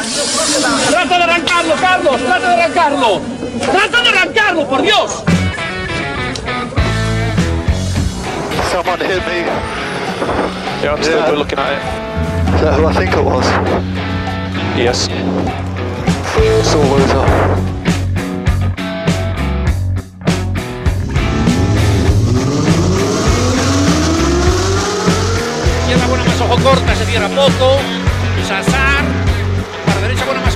¡Trata de arrancarlo, Carlos! ¡Trata de arrancarlo! ¡Trata de arrancarlo, por Dios! Someone hit me. Yeah, I'm still looking at it. Is that who I think it was? Yes. Loser. Izquierda buena más ojo corta, se cierra poco.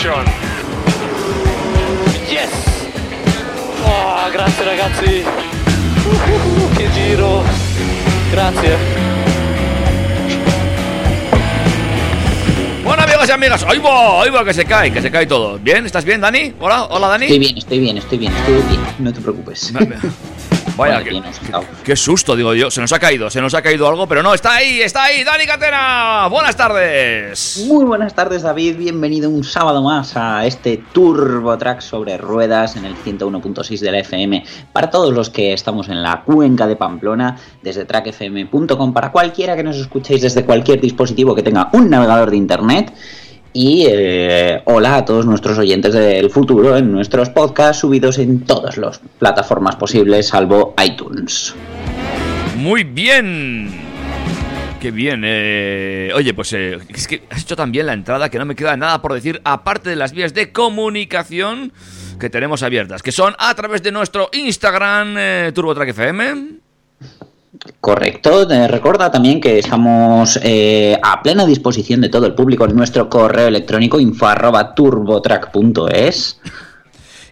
Yes! Oh, grazie ragazzi! Uh, che giro! Grazie! Bueno, amigos y amigas, ¡ahí va! ¡ahí va! Que se cae, que se cae todo. ¿Bien? ¿Estás bien, Dani? Hola, hola, Dani. Estoy bien, estoy bien, estoy bien, estoy bien. No te preocupes. Vaya, Bueno, qué, qué susto, digo yo. Se nos ha caído, se nos ha caído algo, pero no, está ahí, está ahí, Dani Catena. Buenas tardes. Muy buenas tardes, David. Bienvenido un sábado más a este Turbo Track sobre ruedas en el 101.6 de la FM. Para todos los que estamos en la cuenca de Pamplona, desde trackfm.com, para cualquiera que nos escuchéis desde cualquier dispositivo que tenga un navegador de internet. Y eh, hola a todos nuestros oyentes del futuro en nuestros podcasts subidos en todas las plataformas posibles, salvo iTunes. Muy bien. Qué bien. eh. Oye, pues eh, es que has hecho también la entrada que no me queda nada por decir, aparte de las vías de comunicación que tenemos abiertas, que son a través de nuestro Instagram, eh, TurboTrack FM. Correcto, eh, recuerda también que estamos eh, a plena disposición de todo el público en nuestro correo electrónico info arroba turbotrack.es.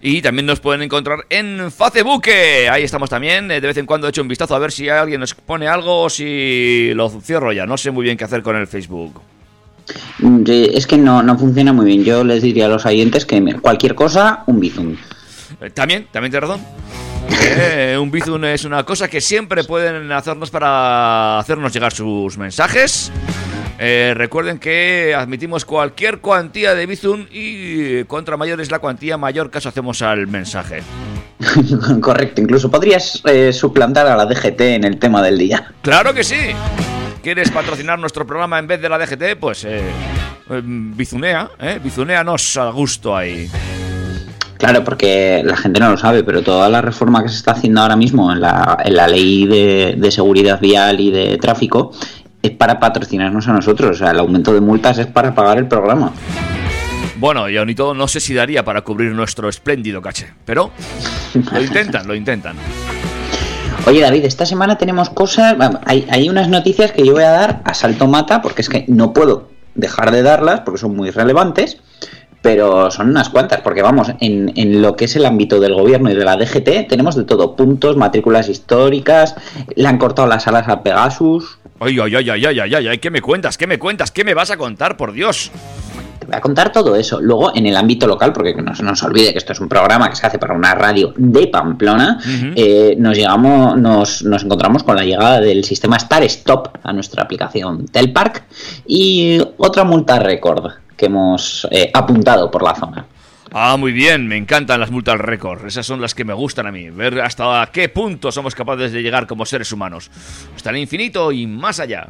Y también nos pueden encontrar en Facebook. Ahí estamos también. eh, De vez en cuando he hecho un vistazo a ver si alguien nos pone algo o si lo cierro ya. No sé muy bien qué hacer con el Facebook. Mm, Es que no, no funciona muy bien. Yo les diría a los oyentes que cualquier cosa, un bizum. Eh, También, también tienes razón. Eh, un Bizum es una cosa que siempre pueden hacernos para hacernos llegar sus mensajes. Eh, recuerden que admitimos cualquier cuantía de Bizum y contra mayor es la cuantía, mayor caso hacemos al mensaje. Correcto, incluso podrías eh, suplantar a la DGT en el tema del día. ¡Claro que sí! ¿Quieres patrocinar nuestro programa en vez de la DGT? Pues eh, eh, bizunea, ¿eh? Bizuneanos a gusto ahí. Claro, porque la gente no lo sabe, pero toda la reforma que se está haciendo ahora mismo en la, en la ley de, de seguridad vial y de tráfico es para patrocinarnos a nosotros. O sea, el aumento de multas es para pagar el programa. Bueno, y aún y todo no sé si daría para cubrir nuestro espléndido caché, pero lo intentan, lo intentan. Oye David, esta semana tenemos cosas, hay, hay unas noticias que yo voy a dar a salto mata porque es que no puedo dejar de darlas porque son muy relevantes, pero son unas cuantas, porque vamos, en, en lo que es el ámbito del gobierno y de la DGT tenemos de todo, puntos, matrículas históricas, le han cortado las alas a Pegasus, Ay, ay, ay, ay, ay, ay, ay, ¿qué me cuentas? ¿Qué me cuentas? ¿Qué me vas a contar, por Dios? Te voy a contar todo eso. Luego, en el ámbito local, porque no se nos olvide que esto es un programa que se hace para una radio de Pamplona, eh, nos, llegamos, nos, nos encontramos con la llegada del sistema Star Stop a nuestra aplicación Telpark y otra multa récord que hemos eh, apuntado por la zona. Ah, muy bien, me encantan las multas récord. Esas son las que me gustan a mí. Ver hasta qué punto somos capaces de llegar como seres humanos. Hasta el infinito y más allá.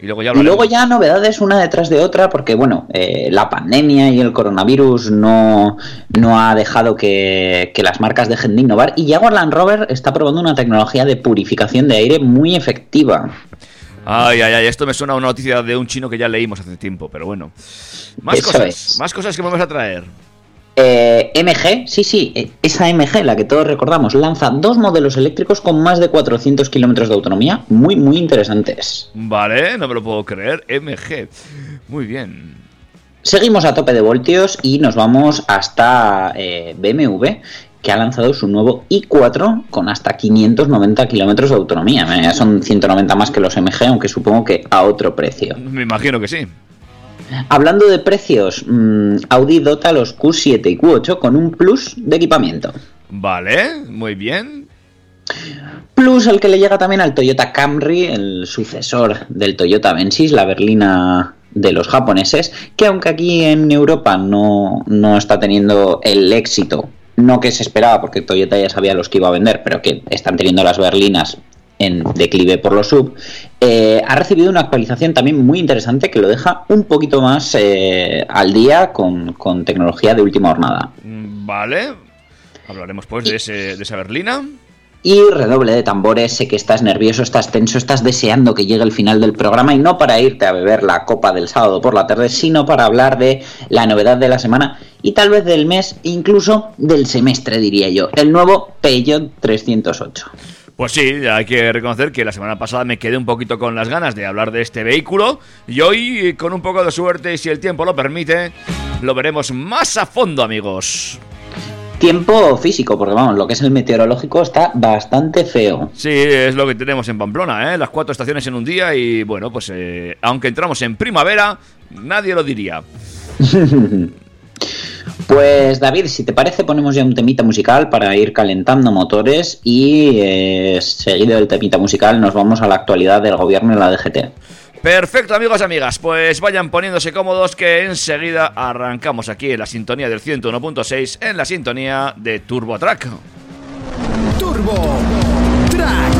Y luego ya Y luego ya novedades una detrás de otra, porque bueno, eh, la pandemia y el coronavirus no, no ha dejado que, que las marcas dejen de innovar. Y Jaguar Land Rover está probando una tecnología de purificación de aire muy efectiva. Ay, ay, ay, esto me suena a una noticia de un chino que ya leímos hace tiempo, pero bueno. Más Eso cosas, es. más cosas que vamos a traer. Eh, MG, sí, sí, eh, esa MG, la que todos recordamos, lanza dos modelos eléctricos con más de 400 kilómetros de autonomía, muy, muy interesantes. Vale, no me lo puedo creer. MG. Muy bien. Seguimos a tope de voltios y nos vamos hasta eh, BMW, que ha lanzado su nuevo i4 con hasta 590 kilómetros de autonomía. Eh, Son 190 más que los MG, aunque supongo que a otro precio. Me imagino que sí. Hablando de precios, mm, Audi dota los Q7 y Q8 con un plus de equipamiento. Vale, muy bien. Plus el que le llega también al Toyota Camry, el sucesor del Toyota Vensys, la berlina de los japoneses, que aunque aquí en Europa no, no está teniendo el éxito, no que se esperaba, porque Toyota ya sabía los que iba a vender, pero que están teniendo las berlinas en declive por los sub, eh, ha recibido una actualización también muy interesante que lo deja un poquito más eh, al día con, con tecnología de última jornada. Mm, Vale. Hablaremos pues de, ese, de esa berlina. Y redoble de tambores, sé que estás nervioso, estás tenso, estás deseando que llegue el final del programa y no para irte a beber la copa del sábado por la tarde, sino para hablar de la novedad de la semana y tal vez del mes, incluso del semestre diría yo, el nuevo Peugeot 308. Pues sí, hay que reconocer que la semana pasada me quedé un poquito con las ganas de hablar de este vehículo y hoy, con un poco de suerte y si el tiempo lo permite, lo veremos más a fondo, amigos. Tiempo físico, porque vamos, lo que es el meteorológico está bastante feo. Sí, es lo que tenemos en Pamplona, ¿eh? Las cuatro estaciones en un día y bueno, pues eh, aunque entramos en primavera, nadie lo diría. Pues David, si te parece, ponemos ya un temita musical para ir calentando motores y eh, seguido del temita musical nos vamos a la actualidad del gobierno y la DGT. Perfecto, amigos y amigas, pues vayan poniéndose cómodos que enseguida arrancamos aquí en la sintonía del 101.6 en la sintonía de Turbo Track. Turbo Track.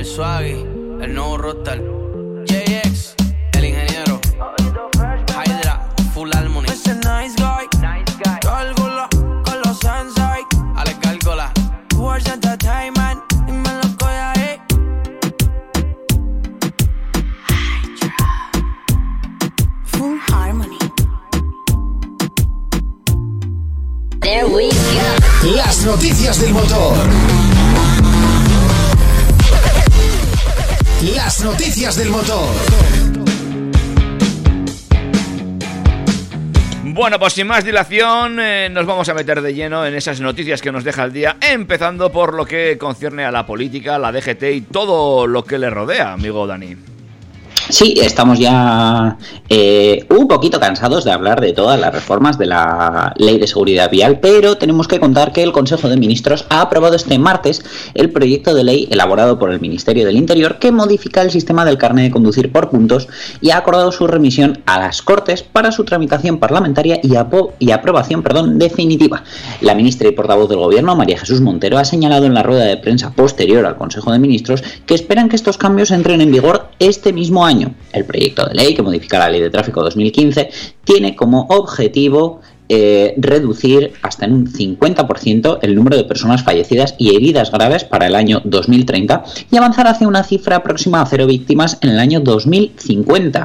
Del Swaggy, el nuevo Rockstar, Bueno, pues sin más dilación, eh, nos vamos a meter de lleno en esas noticias que nos deja el día, empezando por lo que concierne a la política, la DGT y todo lo que le rodea, amigo Dani. Sí, estamos ya eh, un poquito cansados de hablar de todas las reformas de la ley de seguridad vial, pero tenemos que contar que el Consejo de Ministros ha aprobado este martes el proyecto de ley elaborado por el Ministerio del Interior que modifica el sistema del carnet de conducir por puntos y ha acordado su remisión a las Cortes para su tramitación parlamentaria y, aprobación definitiva. La ministra y portavoz del Gobierno, María Jesús Montero, ha señalado en la rueda de prensa posterior al Consejo de Ministros que esperan que estos cambios entren en vigor este mismo año. El proyecto de ley que modifica la Ley de Tráfico 2015 tiene como objetivo eh, reducir hasta en un 50% el número de personas fallecidas y heridas graves para el año 2030 y avanzar hacia una cifra próxima a cero víctimas en el año 2050.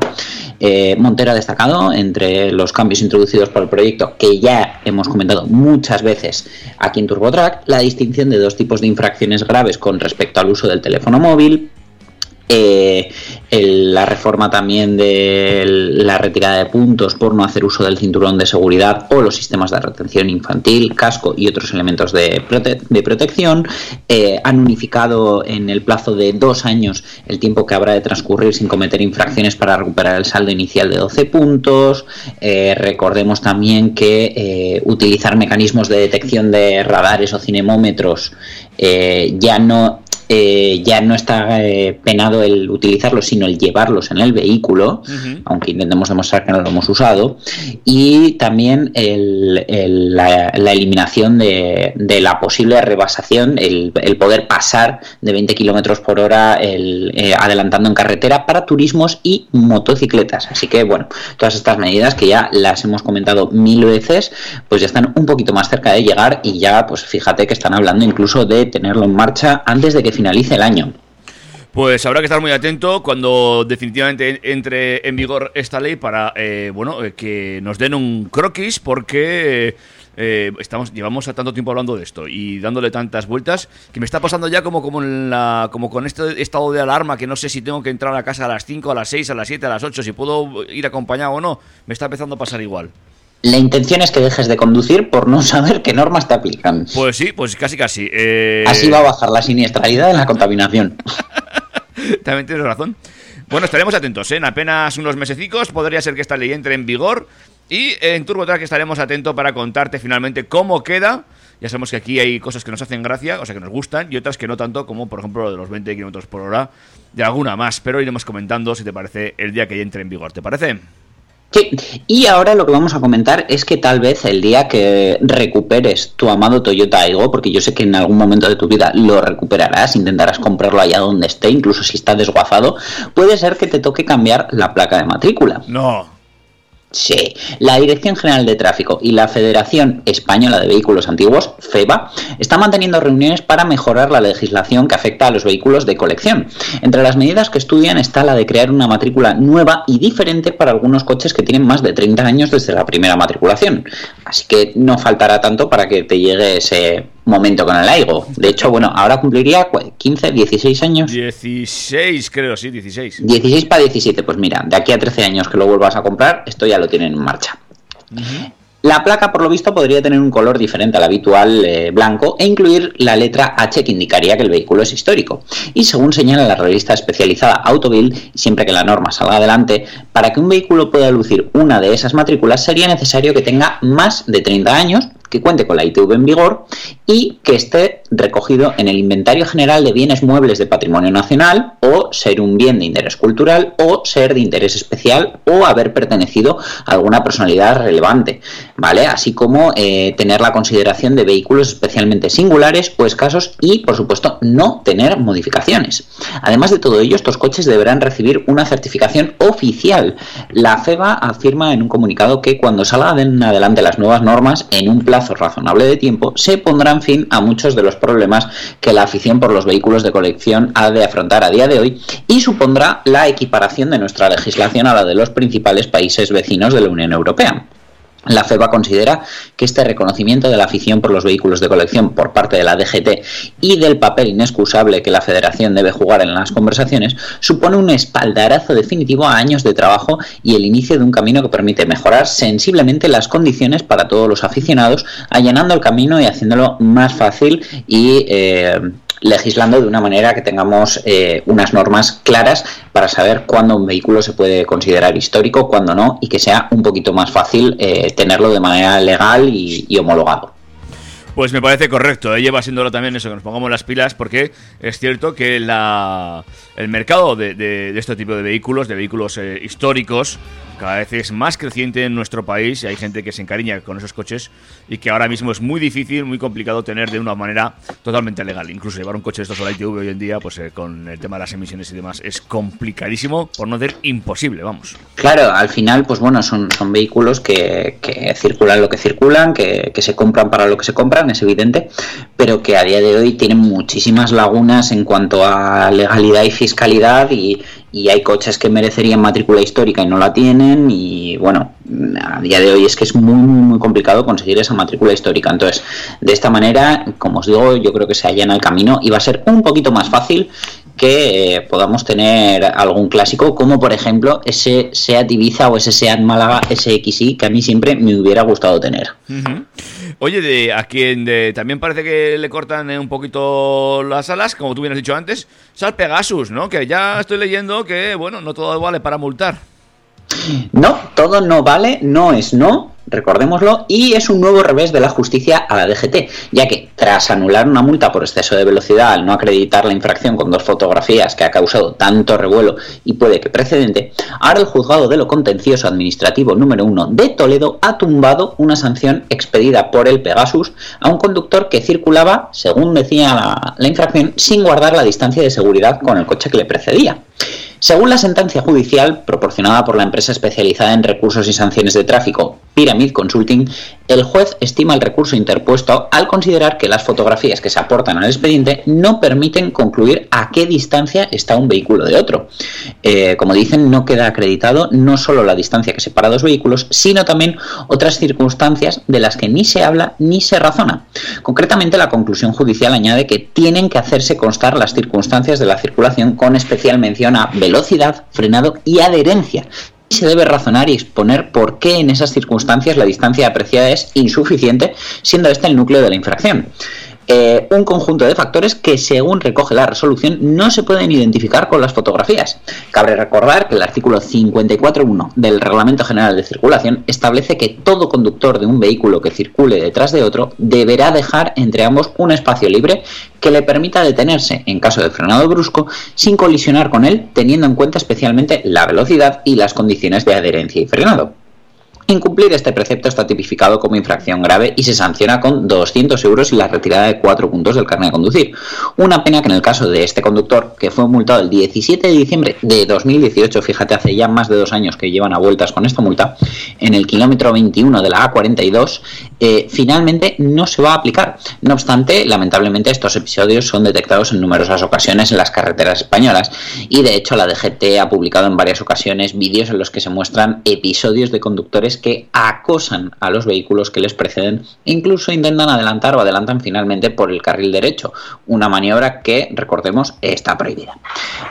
Eh, Montero ha destacado entre los cambios introducidos por el proyecto que ya hemos comentado muchas veces aquí en TurboTrack la distinción de dos tipos de infracciones graves con respecto al uso del teléfono móvil eh, la reforma también de la retirada de puntos por no hacer uso del cinturón de seguridad o los sistemas de retención infantil, casco y otros elementos de, de protección. Eh, han unificado en el plazo de dos años el tiempo que habrá de transcurrir sin cometer infracciones para recuperar el saldo inicial de 12 puntos. Eh, recordemos también que utilizar mecanismos de detección de radares o cinemómetros ya no eh, ya no está eh, penado el utilizarlos, sino el llevarlos en el vehículo, aunque intentemos demostrar que no lo hemos usado, y también el- el- la, la eliminación de, de la posible rebasación, el, el poder pasar de 20 kilómetros por hora eh, adelantando en carretera para turismos y motocicletas. Así que, bueno, todas estas medidas que ya las hemos comentado mil veces, pues ya están un poquito más cerca de llegar y ya, pues fíjate que están hablando incluso de tenerlo en marcha antes de que finalice el año. Pues habrá que estar muy atento cuando definitivamente entre en vigor esta ley para, eh, bueno, eh, que nos den un croquis porque eh, estamos llevamos tanto tiempo hablando de esto y dándole tantas vueltas que me está pasando ya como como en la como con este estado de alarma que no sé si tengo que entrar a casa a las 5, a las 6, a las 7, a las 8, si puedo ir acompañado o no. Me está empezando a pasar igual. La intención es que dejes de conducir por no saber qué normas te aplican. Pues sí, pues casi casi. Eh, Así va a bajar la siniestralidad en la contaminación. También tienes razón. Bueno, estaremos atentos, ¿eh? En apenas unos mesecicos podría ser que esta ley entre en vigor. Y en TurboTrack estaremos atentos para contarte finalmente cómo queda. Ya sabemos que aquí hay cosas que nos hacen gracia, o sea, que nos gustan, y otras que no tanto, como por ejemplo lo de los 20 km por hora, de alguna más. Pero iremos comentando, si te parece, el día que ya entre en vigor. ¿Te parece? Sí, y ahora lo que vamos a comentar es que tal vez el día que recuperes tu amado Toyota Aigo, porque yo sé que en algún momento de tu vida lo recuperarás, intentarás comprarlo allá donde esté, incluso si está desguazado, puede ser que te toque cambiar la placa de matrícula. No. Sí, la Dirección General de Tráfico y la Federación Española de Vehículos Antiguos, FEBA, están manteniendo reuniones para mejorar la legislación que afecta a los vehículos de colección. Entre las medidas que estudian está la de crear una matrícula nueva y diferente para algunos coches que tienen más de 30 años desde la primera matriculación. Así que no faltará tanto para que te llegue ese momento con el Aigo. De hecho, bueno, ahora cumpliría cu- 15, 16 años. 16, creo, sí, 16. 16 para 17, pues mira, de aquí a 13 años que lo vuelvas a comprar, esto ya lo tienen en marcha. La placa, por lo visto, podría tener un color diferente al habitual eh, blanco e incluir la letra H que indicaría que el vehículo es histórico. Y según señala la revista especializada Autobild, siempre que la norma salga adelante, para que un vehículo pueda lucir una de esas matrículas sería necesario que tenga más de 30 años, que cuente con la ITV en vigor y que esté recogido en el Inventario General de Bienes Muebles de Patrimonio Nacional o ser un bien de interés cultural o ser de interés especial o haber pertenecido a alguna personalidad relevante, ¿vale? Así como eh, tener la consideración de vehículos especialmente singulares o escasos y, por supuesto, no tener modificaciones. Además de todo ello, estos coches deberán recibir una certificación oficial. La FEBA afirma en un comunicado que cuando salgan adelante las nuevas normas, en un plazo razonable de tiempo, se pondrán fin a muchos de los problemas que la afición por los vehículos de colección ha de afrontar a día de hoy y supondrá la equiparación de nuestra legislación a la de los principales países vecinos de la Unión Europea. La FEBA considera que este reconocimiento de la afición por los vehículos de colección por parte de la DGT y del papel inexcusable que la Federación debe jugar en las conversaciones supone un espaldarazo definitivo a años de trabajo y el inicio de un camino que permite mejorar sensiblemente las condiciones para todos los aficionados, allanando el camino y haciéndolo más fácil y eh, legislando de una manera que tengamos eh, unas normas claras para saber cuándo un vehículo se puede considerar histórico, cuándo no, y que sea un poquito más fácil eh, tenerlo de manera legal y, homologado. Pues me parece correcto, ¿eh? lleva siéndolo también eso, que nos pongamos las pilas, porque es cierto que la, el mercado de este tipo de vehículos, de vehículos eh, históricos, cada vez es más creciente en nuestro país y hay gente que se encariña con esos coches y que ahora mismo es muy difícil, muy complicado tener de una manera totalmente legal. Incluso llevar un coche de estos a la ITV hoy en día, pues eh, con el tema de las emisiones y demás, es complicadísimo, por no decir imposible, vamos. Claro, al final, pues bueno, son, son vehículos que, que circulan lo que circulan, que, que se compran para lo que se compran, es evidente, pero que a día de hoy tienen muchísimas lagunas en cuanto a legalidad y fiscalidad y, y hay coches que merecerían matrícula histórica y no la tienen y bueno, a día de hoy es que es muy, muy, muy complicado conseguir esa matrícula histórica. Entonces, de esta manera, como os digo, yo creo que se allana el camino y va a ser un poquito más fácil que eh, podamos tener algún clásico, como por ejemplo ese Seat Ibiza o ese Seat Málaga SXI, que a mí siempre me hubiera gustado tener. Ujú. Oye, de, a quien de- también parece que le cortan eh, un poquito las alas, como tú bien has dicho antes, es al Pegasus, ¿no? Que ya estoy leyendo que, bueno, no todo vale para multar. No, todo no vale, no es no, recordémoslo, y es un nuevo revés de la justicia a la DGT, ya que tras anular una multa por exceso de velocidad al no acreditar la infracción con dos fotografías que ha causado tanto revuelo y puede que precedente, ahora el juzgado de lo contencioso administrativo número uno de Toledo ha tumbado una sanción expedida por el Pegasus a un conductor que circulaba, según decía la, la infracción, sin guardar la distancia de seguridad con el coche que le precedía. Según la sentencia judicial proporcionada por la empresa especializada en recursos y sanciones de tráfico Pyramid Consulting, el juez estima el recurso interpuesto al considerar que las fotografías que se aportan al expediente no permiten concluir a qué distancia está un vehículo de otro. Eh, como dicen, no queda acreditado no solo la distancia que separa dos vehículos, sino también otras circunstancias de las que ni se habla ni se razona. Concretamente, la conclusión judicial añade que tienen que hacerse constar las circunstancias de la circulación con especial mención a velocidad, frenado y adherencia. Se debe razonar y exponer por qué en esas circunstancias la distancia apreciada es insuficiente, siendo este el núcleo de la infracción. Eh, un conjunto de factores que, según recoge la resolución, no se pueden identificar con las fotografías. Cabe recordar que el artículo 54.1 del Reglamento General de Circulación establece que todo conductor de un vehículo que circule detrás de otro deberá dejar entre ambos un espacio libre que le permita detenerse en caso de frenado brusco sin colisionar con él, teniendo en cuenta especialmente la velocidad y las condiciones de adherencia y frenado. Incumplir este precepto está tipificado como infracción grave y se sanciona con 200 euros y la retirada de 4 puntos del carnet de conducir. Una pena que en el caso de este conductor, que fue multado el 17 de diciembre de 2018, fíjate, hace ya más de dos años que llevan a vueltas con esta multa, en el kilómetro 21 de la A42, eh, finalmente no se va a aplicar. No obstante, lamentablemente estos episodios son detectados en numerosas ocasiones en las carreteras españolas y de hecho la DGT ha publicado en varias ocasiones vídeos en los que se muestran episodios de conductores que acosan a los vehículos que les preceden e incluso intentan adelantar o adelantan finalmente por el carril derecho, una maniobra que, recordemos, está prohibida.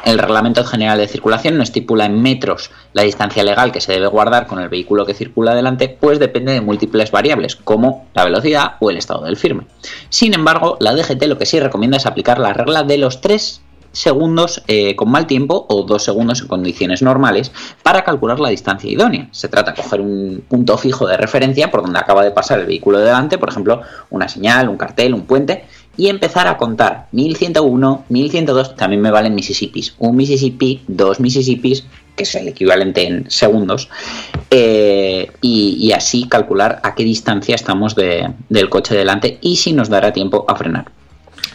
El Reglamento General de Circulación no estipula en metros la distancia legal que se debe guardar con el vehículo que circula adelante, pues depende de múltiples variables, la velocidad o el estado del firme. Sin embargo, la DGT lo que sí recomienda es aplicar la regla de los tres segundos eh, con mal tiempo o dos segundos en condiciones normales para calcular la distancia idónea. Se trata de coger un punto fijo de referencia por donde acaba de pasar el vehículo de delante, por ejemplo, una señal, un cartel, un puente, y empezar a contar 1101, 1102, también me valen Mississippis, un Mississippi, dos Mississippis, que es el equivalente en segundos, eh, y, así calcular a qué distancia estamos de- del coche delante y si nos dará tiempo a frenar.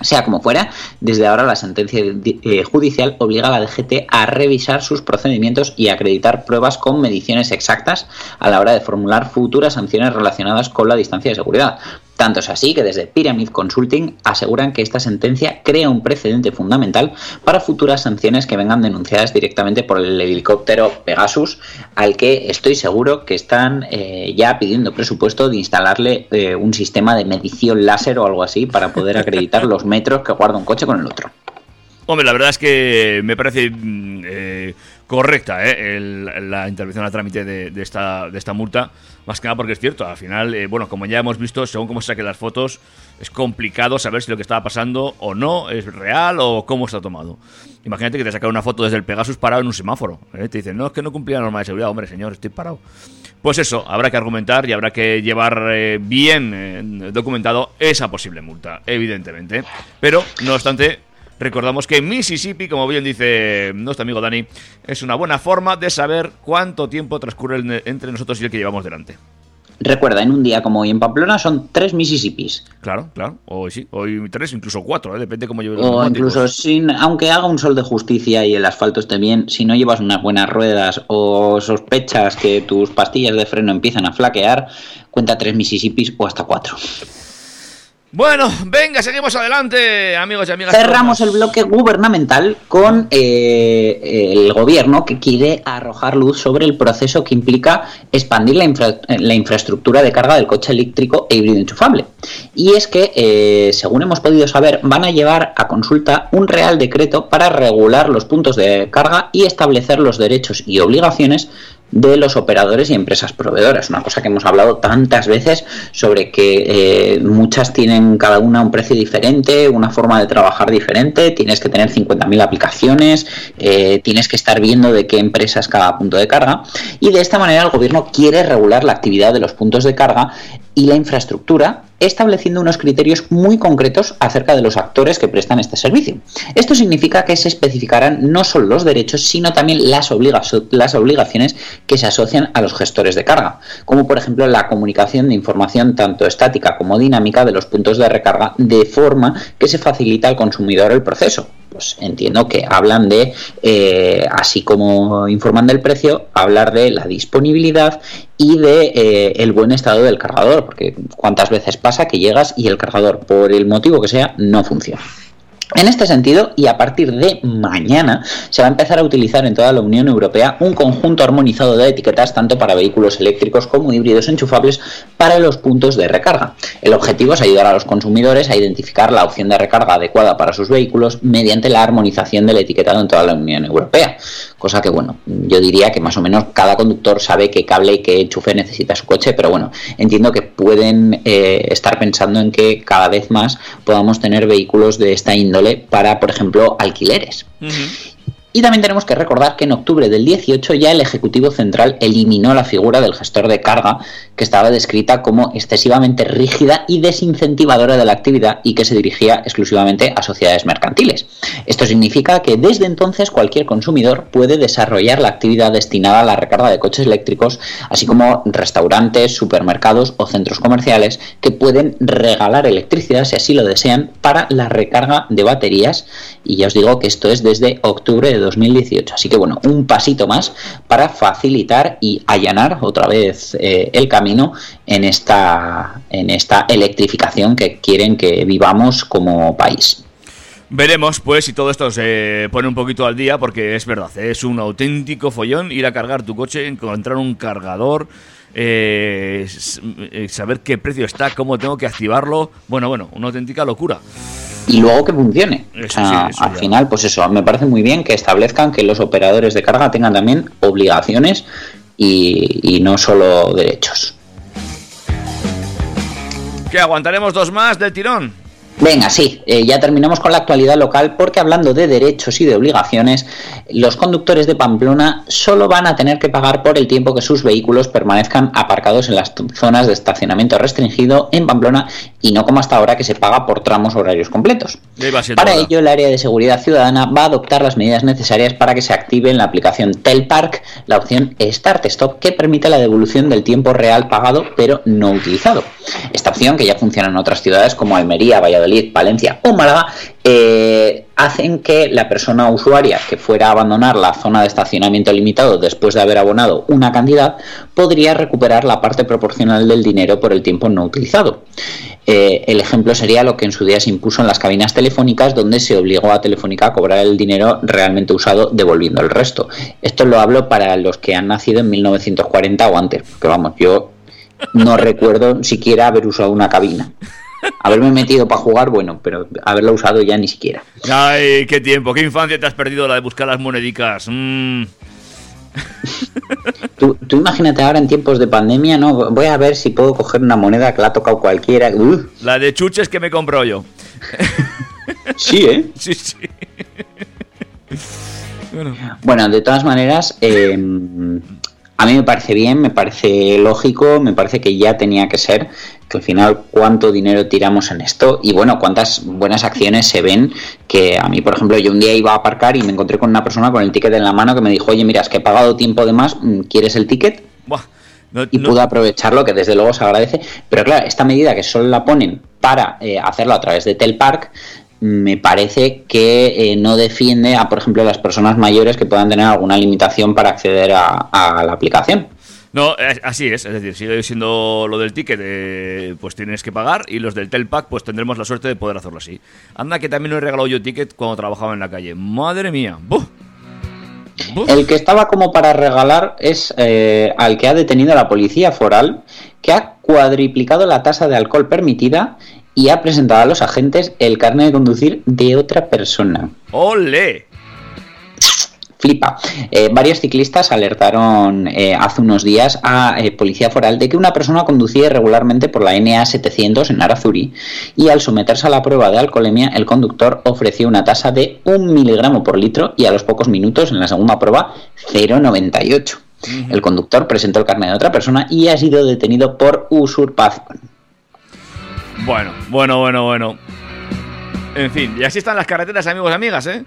Sea como fuera, desde ahora la sentencia eh, judicial obliga a la DGT a revisar sus procedimientos y acreditar pruebas con mediciones exactas a la hora de formular futuras sanciones relacionadas con la distancia de seguridad. Tanto es así que desde Pyramid Consulting aseguran que esta sentencia crea un precedente fundamental para futuras sanciones que vengan denunciadas directamente por el helicóptero Pegasus, al que estoy seguro que están eh, ya pidiendo presupuesto de instalarle eh, un sistema de medición láser o algo así para poder acreditar los metros que guarda un coche con el otro. Hombre, la verdad es que me parece mm, eh, correcta ¿eh? la intervención a trámite de, de esta, de esta multa, más que nada porque es cierto, al final, eh, bueno, como ya hemos visto, según cómo se saquen las fotos, es complicado saber si lo que estaba pasando o no es real o cómo está tomado. Imagínate que te sacan una foto desde el Pegasus parado en un semáforo. ¿eh? Te dicen, no, es que no cumplía la norma de seguridad, hombre, señor, estoy parado. Pues eso, habrá que argumentar y habrá que llevar eh, bien documentado esa posible multa, evidentemente. Pero, no obstante, recordamos que Mississippi, como bien dice nuestro amigo Dani, es una buena forma de saber cuánto tiempo transcurre en- entre nosotros y el que llevamos delante. Recuerda, en un día como hoy en Pamplona son tres Mississippis. Claro, claro. Hoy sí, hoy tres, incluso cuatro, ¿eh? depende cómo lleve los O incluso sin, aunque haga un sol de justicia y el asfalto esté bien, si no llevas unas buenas ruedas o sospechas que tus pastillas de freno empiezan a flaquear, cuenta tres Mississippis o hasta cuatro. Bueno, venga, seguimos adelante, amigos y amigas. Cerramos el bloque gubernamental con eh, el gobierno que quiere arrojar luz sobre el proceso que implica expandir la, infra- la infraestructura de carga del coche eléctrico e híbrido enchufable. Y es que, eh, según hemos podido saber, van a llevar a consulta un real decreto para regular los puntos de carga y establecer los derechos y obligaciones de los operadores y empresas proveedoras. Una cosa que hemos hablado tantas veces sobre que eh, muchas tienen cada una un precio diferente, una forma de trabajar diferente, tienes que tener 50.000 aplicaciones, eh, tienes que estar viendo de qué empresa es cada punto de carga y de esta manera el gobierno quiere regular la actividad de los puntos de carga y la infraestructura estableciendo unos criterios muy concretos acerca de los actores que prestan este servicio. Esto significa que se especificarán no solo los derechos, sino también las, obliga- las obligaciones que se asocian a los gestores de carga, como por ejemplo la comunicación de información tanto estática como dinámica de los puntos de recarga de forma que se facilita al consumidor el proceso. Pues entiendo que hablan de, eh, así como informan del precio, hablar de la disponibilidad y de eh, el buen estado del cargador, porque cuántas veces pasa que llegas y el cargador, por el motivo que sea, no funciona. En este sentido, y a partir de mañana, se va a empezar a utilizar en toda la Unión Europea un conjunto armonizado de etiquetas tanto para vehículos eléctricos como híbridos enchufables para los puntos de recarga. El objetivo es ayudar a los consumidores a identificar la opción de recarga adecuada para sus vehículos mediante la armonización del etiquetado en toda la Unión Europea. Cosa que, bueno, yo diría que más o menos cada conductor sabe qué cable y qué enchufe necesita su coche, pero bueno, entiendo que pueden eh, estar pensando en que cada vez más podamos tener vehículos de esta índole para, por ejemplo, alquileres. Y también tenemos que recordar que en octubre del 18 ya el Ejecutivo Central eliminó la figura del gestor de carga, que estaba descrita como excesivamente rígida y desincentivadora de la actividad y que se dirigía exclusivamente a sociedades mercantiles. Esto significa que desde entonces cualquier consumidor puede desarrollar la actividad destinada a la recarga de coches eléctricos, así como restaurantes, supermercados o centros comerciales que pueden regalar electricidad si así lo desean para la recarga de baterías. Y ya os digo que esto es desde octubre de 2018. Así que bueno, un pasito más para facilitar y allanar otra vez eh, el camino en esta, en esta electrificación que quieren que vivamos como país. Veremos, pues, si todo esto se pone un poquito al día, porque es verdad, es un auténtico follón ir a cargar tu coche, encontrar un cargador, eh, eh, saber qué precio está, cómo tengo que activarlo. Bueno, bueno, una auténtica locura. y luego que funcione. Eso O sea, sí, eso al ya. final, pues eso, me parece muy bien que establezcan que los operadores de carga tengan también obligaciones y, y no solo derechos. ¿Qué aguantaremos dos más del tirón? Venga, sí, eh, ya terminamos con la actualidad local porque hablando de derechos y de obligaciones, los conductores de Pamplona solo van a tener que pagar por el tiempo que sus vehículos permanezcan aparcados en las zonas de estacionamiento restringido en Pamplona y no como hasta ahora que se paga por tramos horarios completos. Para hora. ello, el área de seguridad ciudadana va a adoptar las medidas necesarias para que se active en la aplicación Telpark la opción Start Stop que permite la devolución del tiempo real pagado pero no utilizado. Esta opción, que ya funciona en otras ciudades como Almería, Valladolid, Valencia o Málaga, eh, hacen que la persona usuaria que fuera a abandonar la zona de estacionamiento limitado después de haber abonado una cantidad podría recuperar la parte proporcional del dinero por el tiempo no utilizado. Eh, el ejemplo sería lo que en su día se impuso en las cabinas telefónicas, donde se obligó a Telefónica a cobrar el dinero realmente usado, devolviendo el resto. Esto lo hablo para los que han nacido en 1940 o antes, porque vamos, yo no recuerdo siquiera haber usado una cabina. Haberme metido para jugar, bueno, pero haberlo usado ya ni siquiera. Ay, qué tiempo, qué infancia te has perdido la de buscar las monedicas. Mm. Tú, tú imagínate ahora en tiempos de pandemia, ¿no? Voy a ver si puedo coger una moneda que la ha tocado cualquiera. La de chuches que me compro yo. sí, ¿eh? Sí, sí. Bueno, Bueno, de todas maneras, eh, a mí me parece bien, me parece lógico, me parece que ya tenía que ser, que al final cuánto dinero tiramos en esto y bueno, cuántas buenas acciones se ven, que a mí, por ejemplo, yo un día iba a aparcar y me encontré con una persona con el ticket en la mano que me dijo, oye, mira, es que he pagado tiempo de más, mm, ¿quieres el ticket? buah, no- y no- pudo aprovecharlo, que desde luego se agradece. Pero claro, esta medida que solo la ponen para eh, hacerlo a través de Telpark, me parece que eh, no defiende a, por ejemplo, las personas mayores que puedan tener alguna limitación para acceder a, a la aplicación. No, es- así es, es decir, sigue siendo lo del ticket, eh, pues tienes que pagar, y los del Telpack, pues tendremos la suerte de poder hacerlo así. Anda que también no he regalado yo ticket cuando trabajaba en la calle. Madre mía. ¡Buf! ¡Buf! El que estaba como para regalar es eh, al que ha detenido la policía foral, que ha cuadriplicado la tasa de alcohol permitida y ha presentado a los agentes el carnet de conducir de otra persona. ¡Ole! Flipa. Eh, varios ciclistas alertaron eh, hace unos días a eh, Policía Foral de que una persona conducía irregularmente por la NA700 en Arazuri y al someterse a la prueba de alcoholemia el conductor ofreció una tasa de un miligramo por litro y a los pocos minutos en la segunda prueba 0,98. El conductor presentó el carnet de otra persona y ha sido detenido por usurpación. Bueno, bueno, bueno, bueno. En fin, y así están las carreteras, amigos y amigas, ¿eh?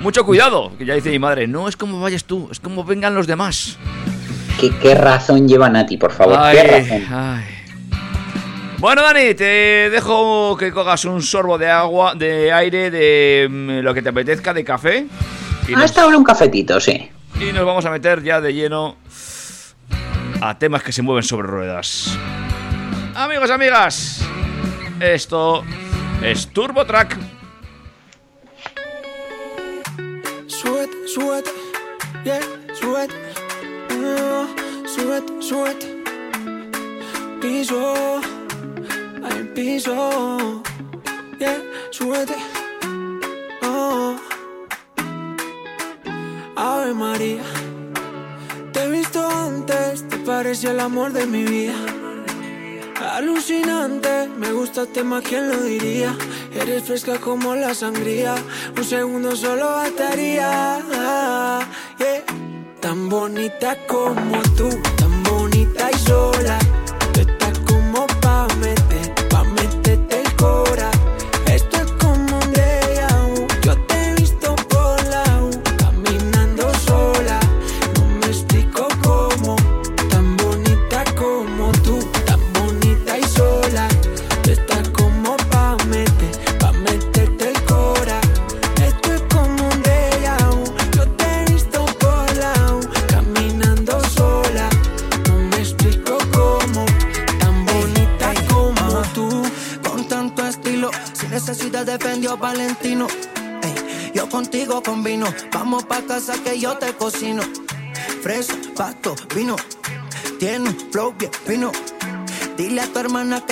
Mucho cuidado, que ya dice mi madre, no es como vayas tú, es como vengan los demás. ¿Qué, qué razón lleva Nati, por favor? Ay, ¿Qué razón? ay. Bueno, Dani, te dejo que cogas un sorbo de agua, de aire, de mm, lo que te apetezca, de café. Y nos, Hasta ahora un cafetito, sí. y nos vamos a meter ya de lleno a temas que se mueven sobre ruedas. Amigos, amigas, esto es Turbo Track. Yeah, uh. Piso, al piso, yeah, sweat. Oh. Ave María, te he visto antes, te parece el amor de mi vida. Alucinante, me gustaste más, ¿quién lo diría? Eres fresca como la sangría, un segundo solo bastaría. Tan bonita como tú, tan bonita y sola.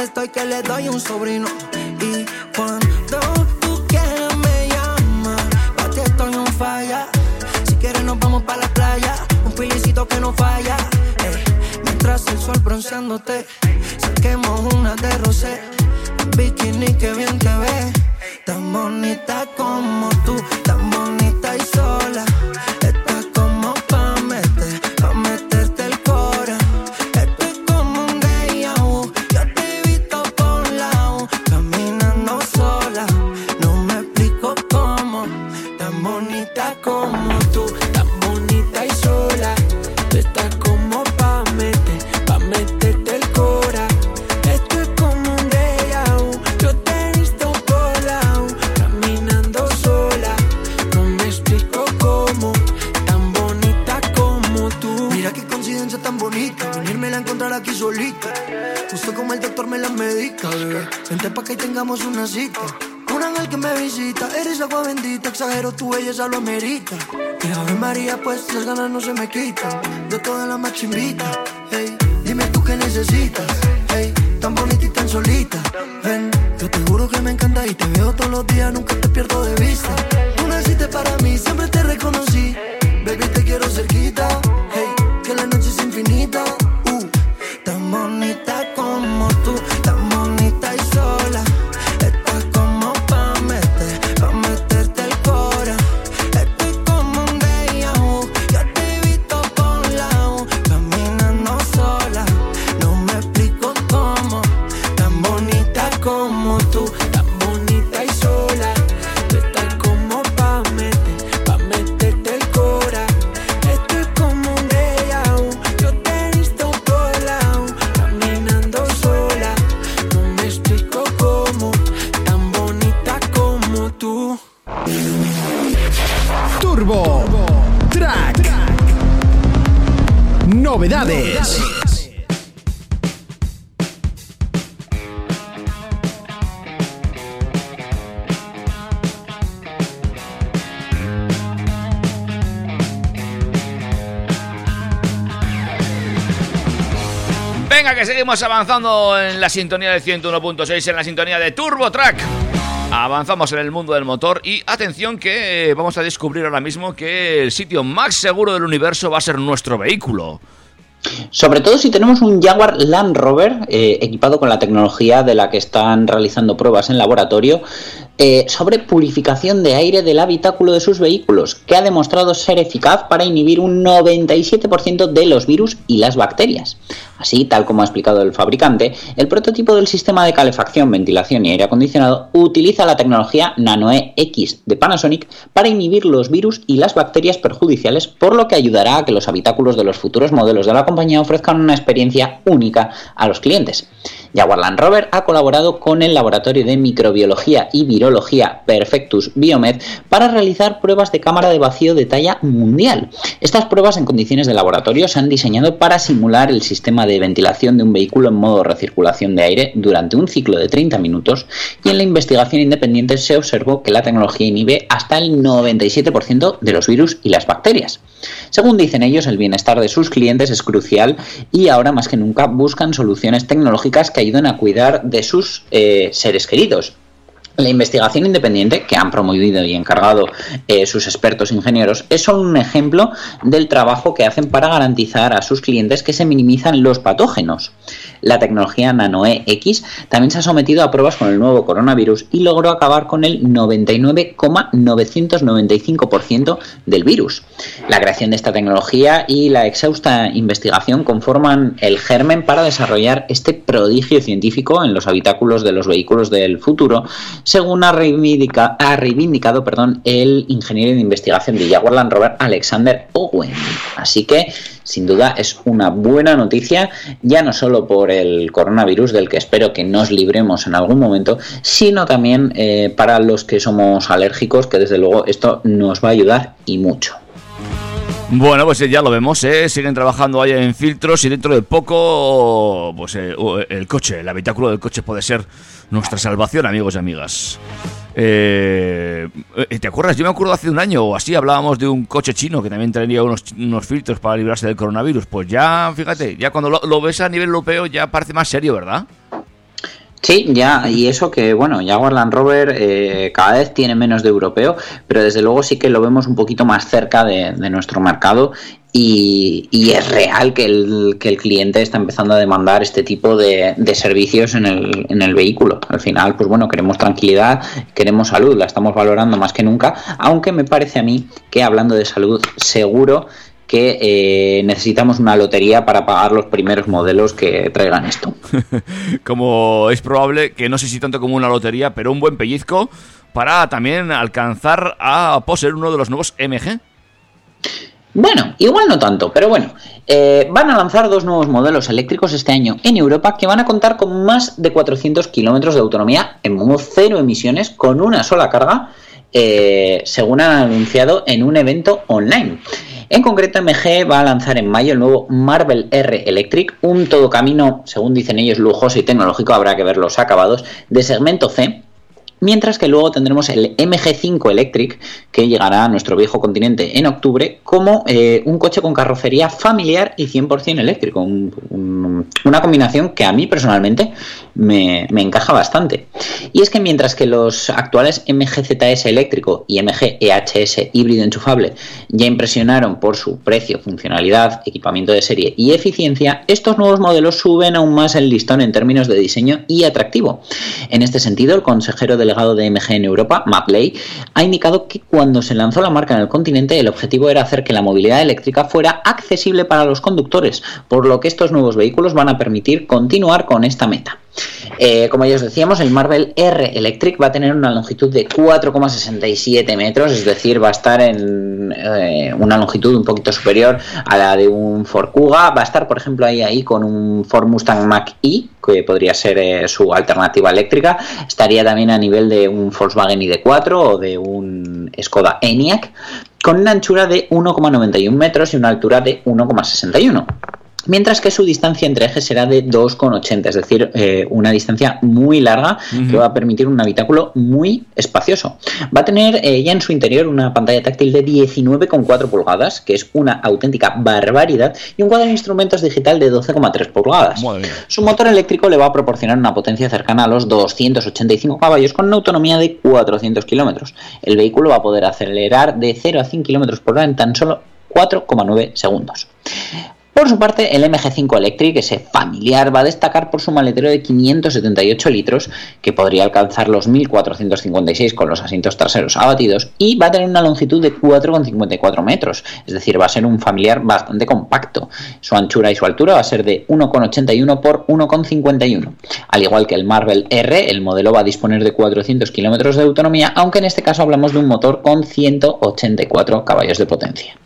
Estoy, que le doy un sobrino. Pues las ganas no se me quitan. De toda la machimbita, hey, dime tú qué necesitas, hey, tan bonita y tan solita. Ven, yo te juro que me encanta y te veo todos los días, nunca te pierdo de vista. Tú naciste para mí, siempre te reconocí. Baby, te quiero cerquita, seguimos avanzando en la sintonía del 101.6, en la sintonía de Turbo Track. Avanzamos en el mundo del motor y atención que vamos a descubrir ahora mismo que el sitio más seguro del universo va a ser nuestro vehículo. Sobre todo si tenemos un Jaguar Land Rover eh, equipado con la tecnología de la que están realizando pruebas en laboratorio eh, sobre purificación de aire del habitáculo de sus vehículos, que ha demostrado ser eficaz para inhibir un 97% de los virus y las bacterias. Así, tal como ha explicado el fabricante, el prototipo del sistema de calefacción, ventilación y aire acondicionado utiliza la tecnología NanoE X de Panasonic para inhibir los virus y las bacterias perjudiciales, por lo que ayudará a que los habitáculos de los futuros modelos de la compañía ofrezcan una experiencia única a los clientes. Jaguar Land Rover ha colaborado con el laboratorio de microbiología y virología Perfectus Biomed para realizar pruebas de cámara de vacío de talla mundial. Estas pruebas en condiciones de laboratorio se han diseñado para simular el sistema de ventilación de un vehículo en modo recirculación de aire durante un ciclo de 30 minutos y en la investigación independiente se observó que la tecnología inhibe hasta el 97% de los virus y las bacterias. Según dicen ellos, el bienestar de sus clientes es crucial y ahora más que nunca buscan soluciones tecnológicas que ayuden a cuidar de sus eh, seres queridos. La investigación independiente que han promovido y encargado eh, sus expertos ingenieros es solo un ejemplo del trabajo que hacen para garantizar a sus clientes que se minimizan los patógenos. La tecnología NanoE X también se ha sometido a pruebas con el nuevo coronavirus y logró acabar con el 99,995% del virus. La creación de esta tecnología y la exhausta investigación conforman el germen para desarrollar este prodigio científico en los habitáculos de los vehículos del futuro según ha, reivindica, ha reivindicado perdón, el ingeniero de investigación de Jaguar Land Alexander Owen. Así que, sin duda, es una buena noticia, ya no solo por el coronavirus, del que espero que nos libremos en algún momento, sino también eh, para los que somos alérgicos, que desde luego esto nos va a ayudar y mucho. Bueno, pues ya lo vemos, ¿eh? siguen trabajando ahí en filtros y dentro de poco, pues eh, el coche, el habitáculo del coche puede ser nuestra salvación, amigos y amigas. Eh, ¿Te acuerdas? Yo me acuerdo hace un año o así hablábamos de un coche chino que también tenía unos, unos filtros para librarse del coronavirus. Pues ya, fíjate, ya cuando lo, lo ves a nivel europeo ya parece más serio, ¿verdad? Sí, ya, y eso que, bueno, Jaguar Land Rover eh, cada vez tiene menos de europeo, pero desde luego sí que lo vemos un poquito más cerca de, nuestro mercado y, y, es real que el, que el cliente está empezando a demandar este tipo de, de servicios en el, en el vehículo. Al final, pues bueno, queremos tranquilidad, queremos salud, la estamos valorando más que nunca, aunque me parece a mí que hablando de salud, seguro que eh, necesitamos una lotería para pagar los primeros modelos que traigan esto. como es probable que no sé si tanto como una lotería, pero un buen pellizco para también alcanzar a poseer uno de los nuevos MG. Bueno, igual no tanto, pero bueno, eh, van a lanzar dos nuevos modelos eléctricos este año en Europa que van a contar con más de 400 kilómetros de autonomía en modo cero emisiones con una sola carga, eh, según han anunciado en un evento online. En concreto, MG va a lanzar en mayo el nuevo Marvel R Electric, un todo camino, según dicen ellos, lujoso y tecnológico, habrá que ver los acabados, de segmento C, Mientras que luego tendremos el MG5 Electric, que llegará a nuestro viejo continente en octubre, como eh, un coche con carrocería familiar y 100% eléctrico. Un, un, una combinación que a mí personalmente me, encaja bastante. Y es que mientras que los actuales MGZS eléctrico y MG EHS híbrido enchufable ya impresionaron por su precio, funcionalidad, equipamiento de serie y eficiencia, estos nuevos modelos suben aún más el listón en términos de diseño y atractivo. En este sentido, el consejero delegado de MG en Europa, Matt Lay, ha indicado que cuando se lanzó la marca en el continente el objetivo era hacer que la movilidad eléctrica fuera accesible para los conductores, por lo que estos nuevos vehículos van a permitir continuar con esta meta. Eh, como ya os decíamos, el Marvel R Electric va a tener una longitud de 4,67 metros, es decir, va a estar en eh, una longitud un poquito superior a la de un Ford Kuga. Va a estar, por ejemplo, ahí, ahí con un Ford Mustang Mach-E, que podría ser eh, su alternativa eléctrica. Estaría también a nivel de un Volkswagen ID4 o de un Skoda Enyaq, con una anchura de 1,91 metros y una altura de 1,61 mientras que su distancia entre ejes será de 2,80, es decir, eh, una distancia muy larga uh -huh. que va a permitir un habitáculo muy espacioso. Va a tener eh, ya en su interior una pantalla táctil de 19,4 pulgadas, que es una auténtica barbaridad, y un cuadro de instrumentos digital de 12,3 pulgadas. Su motor eléctrico le va a proporcionar una potencia cercana a los 285 caballos con una autonomía de 400 kilómetros. El vehículo va a poder acelerar de 0 a 100 kilómetros por hora en tan solo 4,9 segundos. Por su parte, el MG5 Electric, ese familiar, va a destacar por su maletero de 578 litros, que podría alcanzar los 1456 con los asientos traseros abatidos, y va a tener una longitud de 4,54 metros, es decir, va a ser un familiar bastante compacto. Su anchura y su altura va a ser de 1,81 por 1,51. Al igual que el Marvel R, el modelo va a disponer de 400 kilómetros de autonomía, aunque en este caso hablamos de un motor con 184 caballos de potencia.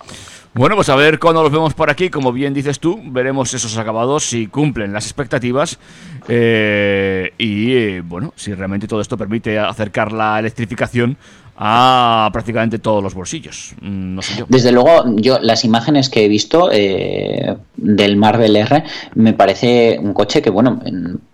Bueno, pues a ver cuando los vemos por aquí, como bien dices tú, veremos esos acabados si cumplen las expectativas eh, y, eh, bueno, si realmente todo esto permite acercar la electrificación a prácticamente todos los bolsillos. Mm. Desde luego, yo las imágenes que he visto eh, del Marvel R me parece un coche que, bueno,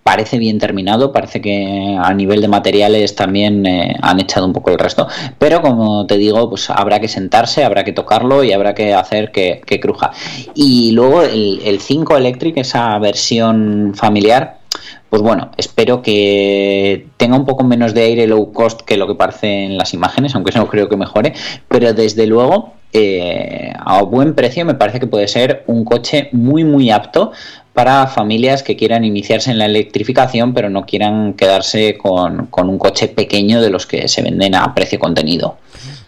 parece bien terminado, parece que a nivel de materiales también eh, han echado un poco el resto, pero como te digo, pues habrá que sentarse, habrá que tocarlo y habrá que hacer que, que cruja. Y luego el, el 5 Electric, esa versión familiar, pues bueno, espero que tenga un poco menos de aire low cost que lo que parece en las imágenes, aunque no creo que mejore, pero desde luego eh, a buen precio me parece que puede ser un coche muy muy apto para familias que quieran iniciarse en la electrificación pero no quieran quedarse con, con un coche pequeño de los que se venden a precio contenido.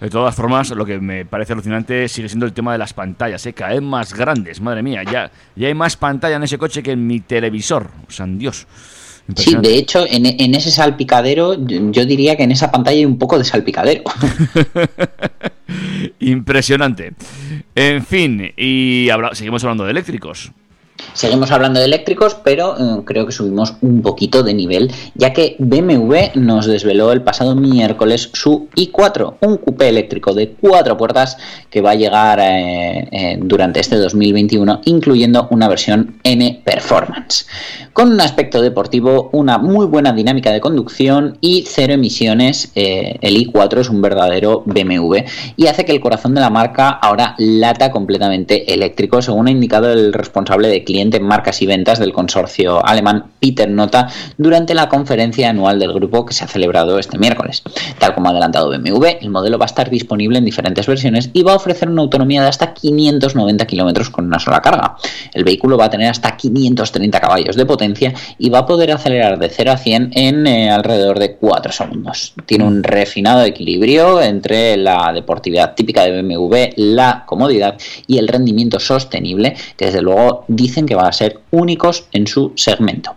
De todas formas, lo que me parece alucinante sigue siendo el tema de las pantallas, ¿eh? cada vez más grandes, madre mía, ya, ya hay más pantalla en ese coche que en mi televisor, san Dios. Sí, de hecho, en, en, ese salpicadero, yo, diría que en esa pantalla hay un poco de salpicadero. Impresionante. En fin, y habla seguimos hablando de eléctricos. Seguimos hablando de eléctricos, pero eh, creo que subimos un poquito de nivel, ya que BMW nos desveló el pasado miércoles su i4, un coupé eléctrico de cuatro puertas que va a llegar eh, eh, durante este 2021, incluyendo una versión N Performance. Con un aspecto deportivo, una muy buena dinámica de conducción y cero emisiones, el i4 es un verdadero BMW y hace que el corazón de la marca ahora lata completamente eléctrico, según ha indicado el responsable de cliente en marcas y ventas del consorcio alemán Peter Nota durante la conferencia anual del grupo que se ha celebrado este miércoles. Tal como ha adelantado BMW, el modelo va a estar disponible en diferentes versiones y va a ofrecer una autonomía de hasta 590 kilómetros con una sola carga. El vehículo va a tener hasta 530 caballos de potencia y va a poder acelerar de 0 a 100 en eh, alrededor de 4 segundos. Tiene un refinado equilibrio entre la deportividad típica de BMW, la comodidad y el rendimiento sostenible, que desde luego que van a ser únicos en su segmento.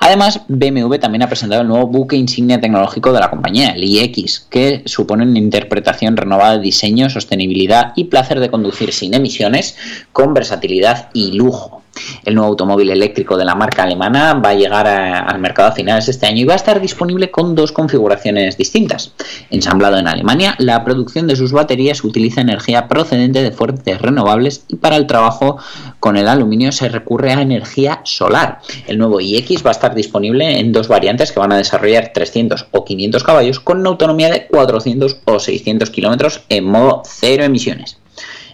Además, BMW también ha presentado el nuevo buque insignia tecnológico de la compañía, el iX, que supone una interpretación renovada de diseño, sostenibilidad y placer de conducir sin emisiones, con versatilidad y lujo. El nuevo automóvil eléctrico de la marca alemana va a llegar al mercado a finales de este año y va a estar disponible con dos configuraciones distintas. Ensamblado en Alemania, la producción de sus baterías utiliza energía procedente de fuentes renovables y para el trabajo con el aluminio se recurre a energía solar. El nuevo iX va a estar disponible en dos variantes que van a desarrollar 300 o 500 caballos con una autonomía de 400 o 600 kilómetros en modo cero emisiones.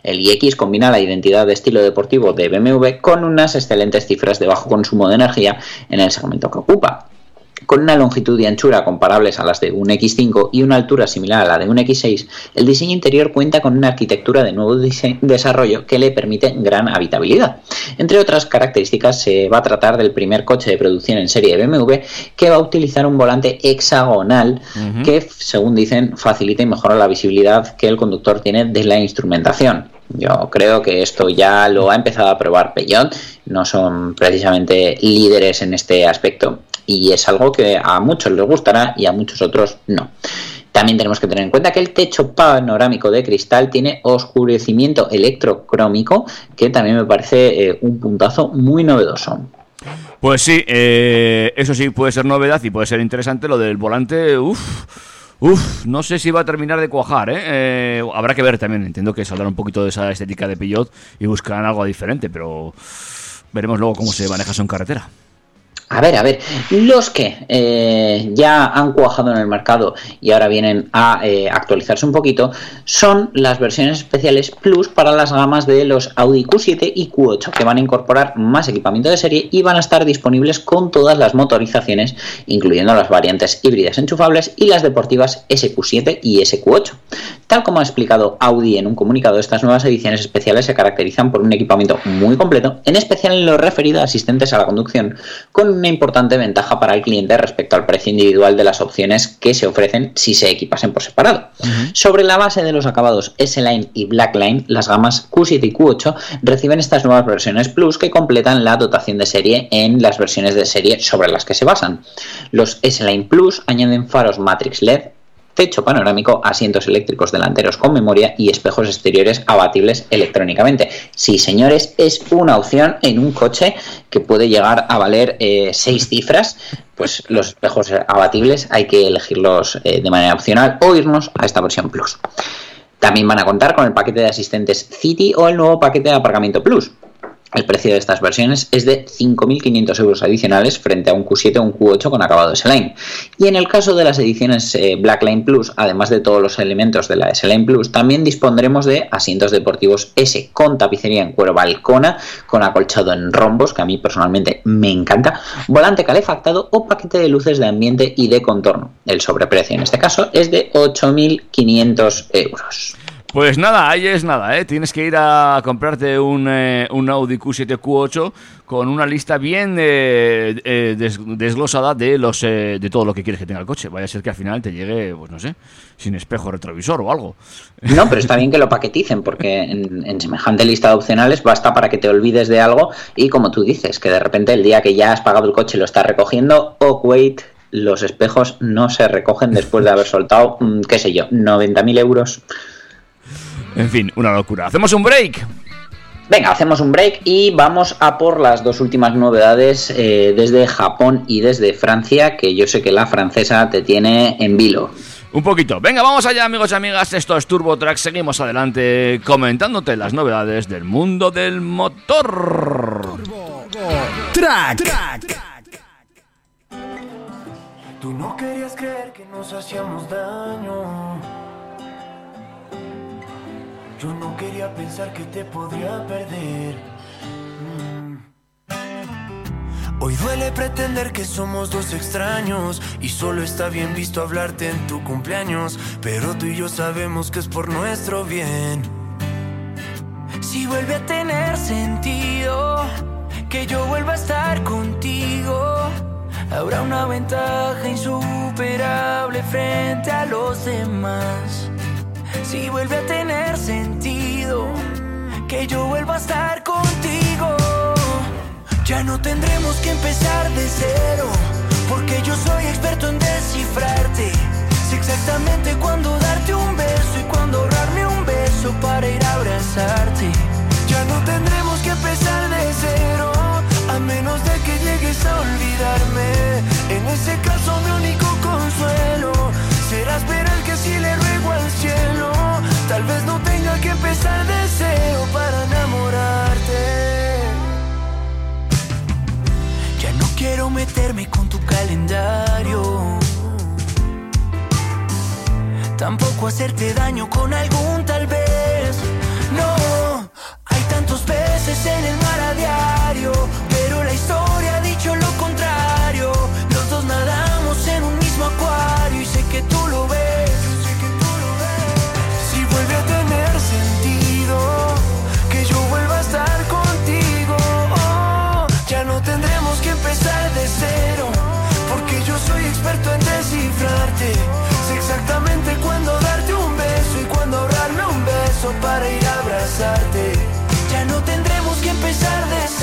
El iX combina la identidad de estilo deportivo de BMW con unas excelentes cifras de bajo consumo de energía en el segmento que ocupa. Con una longitud y anchura comparables a las de un X5 y una altura similar a la de un X6, el diseño interior cuenta con una arquitectura de nuevo desarrollo que le permite gran habitabilidad. Entre otras características, se va a tratar del primer coche de producción en serie de BMW que va a utilizar un volante hexagonal que, según dicen, facilita y mejora la visibilidad que el conductor tiene de la instrumentación. Yo creo que esto ya lo ha empezado a probar Peugeot, no son precisamente líderes en este aspecto y es algo que a muchos les gustará y a muchos otros no. También tenemos que tener en cuenta que el techo panorámico de cristal tiene oscurecimiento electrocrómico, que también me parece eh, un puntazo muy novedoso. Pues sí, eh, eso sí puede ser novedad y puede ser interesante. Lo del volante, uff, uff, no sé si va a terminar de cuajar, ¿eh? Eh, habrá que ver también. Entiendo que saldrán un poquito de esa estética de Peugeot y buscarán algo diferente, pero veremos luego cómo se maneja eso en carretera. A ver, a ver, los que eh, ya han cuajado en el mercado y ahora vienen a eh, actualizarse un poquito son las versiones especiales Plus para las gamas de los Audi Q7 y Q8 que van a incorporar más equipamiento de serie y van a estar disponibles con todas las motorizaciones, incluyendo las variantes híbridas enchufables y las deportivas SQ7 y SQ8. Tal como ha explicado Audi en un comunicado, estas nuevas ediciones especiales se caracterizan por un equipamiento muy completo, en especial en lo referido a asistentes a la conducción, con una importante ventaja para el cliente respecto al precio individual de las opciones que se ofrecen si se equipasen por separado. Sobre la base de los acabados S-Line y Black Line, las gamas Q7 y Q8 reciben estas nuevas versiones Plus que completan la dotación de serie en las versiones de serie sobre las que se basan. Los S-Line Plus añaden faros Matrix LED, techo panorámico, asientos eléctricos delanteros con memoria y espejos exteriores abatibles electrónicamente. Sí, señores, es una opción en un coche que puede llegar a valer eh, seis cifras. Pues los espejos abatibles hay que elegirlos eh, de manera opcional o irnos a esta versión Plus. También van a contar con el paquete de asistentes City o el nuevo paquete de aparcamiento Plus. El precio de estas versiones es de 5.500 euros adicionales frente a un Q7 o un Q8 con acabado S-Line. Y en el caso de las ediciones eh, Blackline Plus, además de todos los elementos de la S-Line Plus, también dispondremos de asientos deportivos S con tapicería en cuero balcona, con acolchado en rombos, que a mí personalmente me encanta, volante calefactado o paquete de luces de ambiente y de contorno. El sobreprecio en este caso es de 8.500 euros. Pues nada, ahí es nada, ¿eh? Tienes que ir a comprarte un, eh, un Audi Q7 Q8 con una lista bien eh, eh, des- desglosada de los eh, de todo lo que quieres que tenga el coche. Vaya a ser que al final te llegue, pues no sé, sin espejo retrovisor o algo. No, pero está bien que lo paqueticen, porque en, en semejante lista de opcionales basta para que te olvides de algo y como tú dices, que de repente el día que ya has pagado el coche lo estás recogiendo, oh wait, los espejos no se recogen después de haber soltado, mm, qué sé yo, 90.000 euros. En fin, una locura. Hacemos un break. Venga, hacemos un break y vamos a por las dos últimas novedades eh, desde Japón y desde Francia, que yo sé que la francesa te tiene en vilo. Un poquito. Venga, vamos allá, amigos y amigas. Esto es Turbo Track. Seguimos adelante comentándote las novedades del mundo del motor. Track. Tú no querías creer que nos hacíamos daño. Yo no quería pensar que te podría perder. Mm. Hoy duele pretender que somos dos extraños y solo está bien visto hablarte en tu cumpleaños, pero tú y yo sabemos que es por nuestro bien. Si vuelve a tener sentido que yo vuelva a estar contigo, habrá una ventaja insuperable frente a los demás si vuelve a tener sentido que yo vuelva a estar contigo. Ya no tendremos que empezar de cero, porque yo soy experto en descifrarte. Sé exactamente cuándo darte un beso y cuándo ahorrarme un beso para ir a abrazarte. Ya no tendremos que empezar de cero, a menos de que llegues a olvidarme. En ese caso mi único consuelo será esperar Tal vez no tenga que empezar de cero para enamorarte. Ya no quiero meterme con tu calendario. Tampoco hacerte daño con algún tal vez. No, hay tantos peces en el mar a diario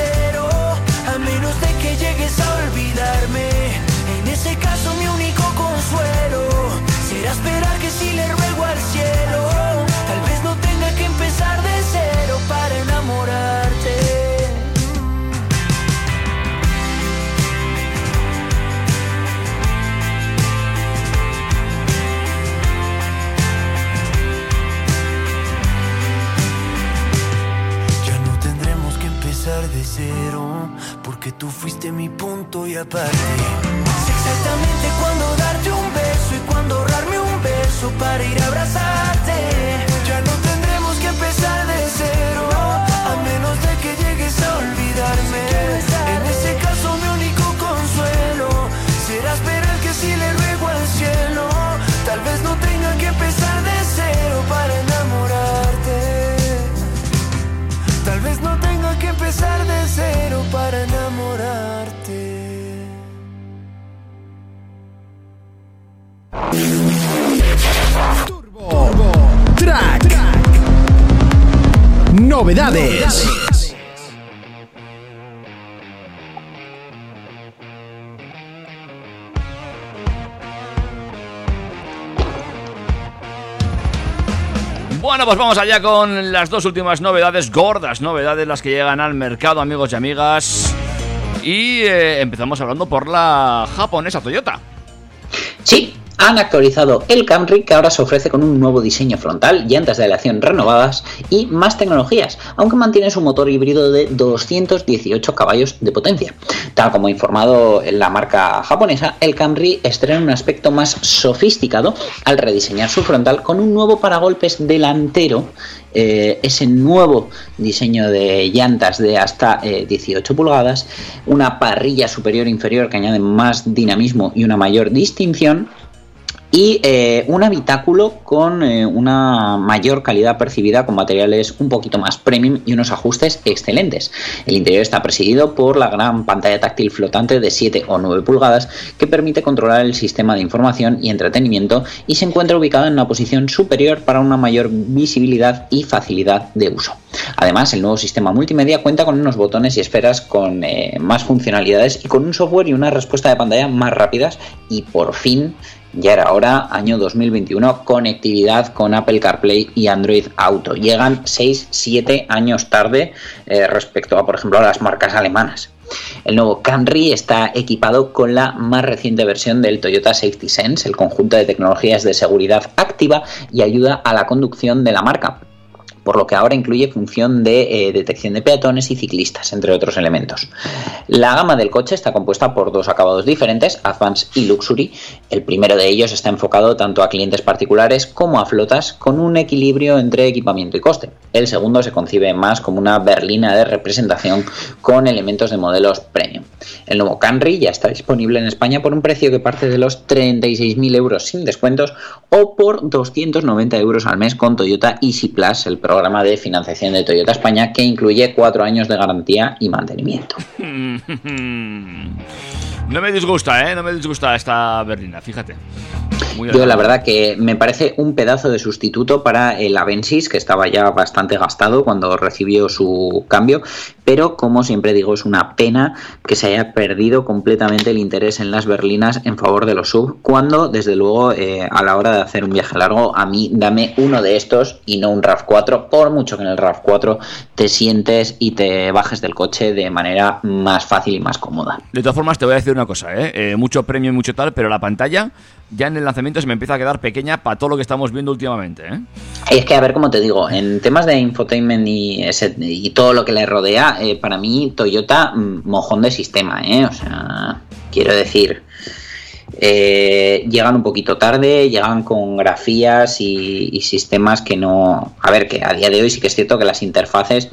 a menos de que llegues a olvidarme. Porque tú fuiste mi punto y aparte. Sé exactamente cuándo darte un beso y cuándo ahorrarme un beso para ir a abrazarte. Ya no tendremos que empezar de cero, a menos de que llegues a olvidarme. Novedades. Bueno, pues vamos allá con las dos últimas novedades, gordas novedades, las que llegan al mercado, amigos y amigas. Y eh, empezamos hablando por la japonesa Toyota. Sí, han actualizado el Camry que ahora se ofrece con un nuevo diseño frontal, llantas de aleación renovadas y más tecnologías, aunque mantiene su motor híbrido de 218 caballos de potencia. Tal como ha informado la marca japonesa, el Camry estrena un aspecto más sofisticado al rediseñar su frontal con un nuevo paragolpes delantero eh, ese nuevo diseño de llantas de hasta eh, 18 pulgadas, una parrilla superior e inferior que añade más dinamismo y una mayor distinción, y eh, un habitáculo con eh, una mayor calidad percibida con materiales un poquito más premium y unos ajustes excelentes. El interior está presidido por la gran pantalla táctil flotante de 7 o 9 pulgadas que permite controlar el sistema de información y entretenimiento y se encuentra ubicado en una posición superior para una mayor visibilidad y facilidad de uso. Además, el nuevo sistema multimedia cuenta con unos botones y esferas con eh, más funcionalidades y con un software y una respuesta de pantalla más rápidas y por fin ya era hora, año 2021, conectividad con Apple CarPlay y Android Auto. Llegan 6-7 años tarde eh, respecto a, por ejemplo, a las marcas alemanas. El nuevo Camry está equipado con la más reciente versión del Toyota Safety Sense, el conjunto de tecnologías de seguridad activa y ayuda a la conducción de la marca por lo que ahora incluye función de eh, detección de peatones y ciclistas, entre otros elementos. La gama del coche está compuesta por dos acabados diferentes, Advance y Luxury. El primero de ellos está enfocado tanto a clientes particulares como a flotas, con un equilibrio entre equipamiento y coste. El segundo se concibe más como una berlina de representación con elementos de modelos premium. El nuevo Camry ya está disponible en España por un precio que parte de los 36.000 euros sin descuentos o por 290 euros al mes con Toyota Easy Plus, el programa de financiación de Toyota España que incluye cuatro años de garantía y mantenimiento. No me disgusta, ¿eh? No me disgusta esta berlina, fíjate. Muy Yo la verdad que me parece un pedazo de sustituto para el Avensis, que estaba ya bastante gastado cuando recibió su cambio, pero como siempre digo, es una pena que se haya perdido completamente el interés en las berlinas en favor de los sub, cuando desde luego eh, a la hora de hacer un viaje largo, a mí dame uno de estos y no un RAV4, por mucho que en el RAV4 te sientes y te bajes del coche de manera más fácil y más cómoda. De todas formas, te voy a decir una cosa, ¿eh? Eh, mucho premio y mucho tal, pero la pantalla ya en el lanzamiento se me empieza a quedar pequeña para todo lo que estamos viendo últimamente, ¿eh? Es que, a ver, como te digo, en temas de infotainment y, todo lo que le rodea, eh, para mí Toyota, mm, mojón de sistema, ¿eh? O sea, quiero decir, eh, llegan un poquito tarde, llegan con grafías y, y sistemas que no... A ver, que a día de hoy sí que es cierto que las interfaces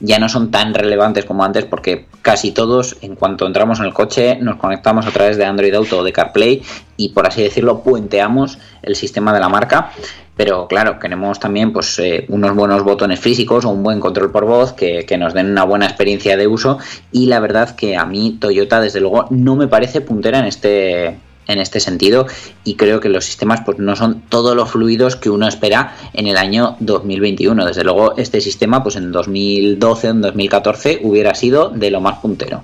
ya no son tan relevantes como antes porque casi todos en cuanto entramos en el coche nos conectamos a través de Android Auto o de CarPlay y por así decirlo puenteamos el sistema de la marca. Pero claro queremos también pues eh, unos buenos botones físicos o un buen control por voz que, que nos den una buena experiencia de uso. Y la verdad que a mí Toyota desde luego no me parece puntera en este en este sentido y creo que los sistemas pues no son todos los fluidos que uno espera en el año 2021. Desde luego este sistema pues en 2012 o en 2014 hubiera sido de lo más puntero.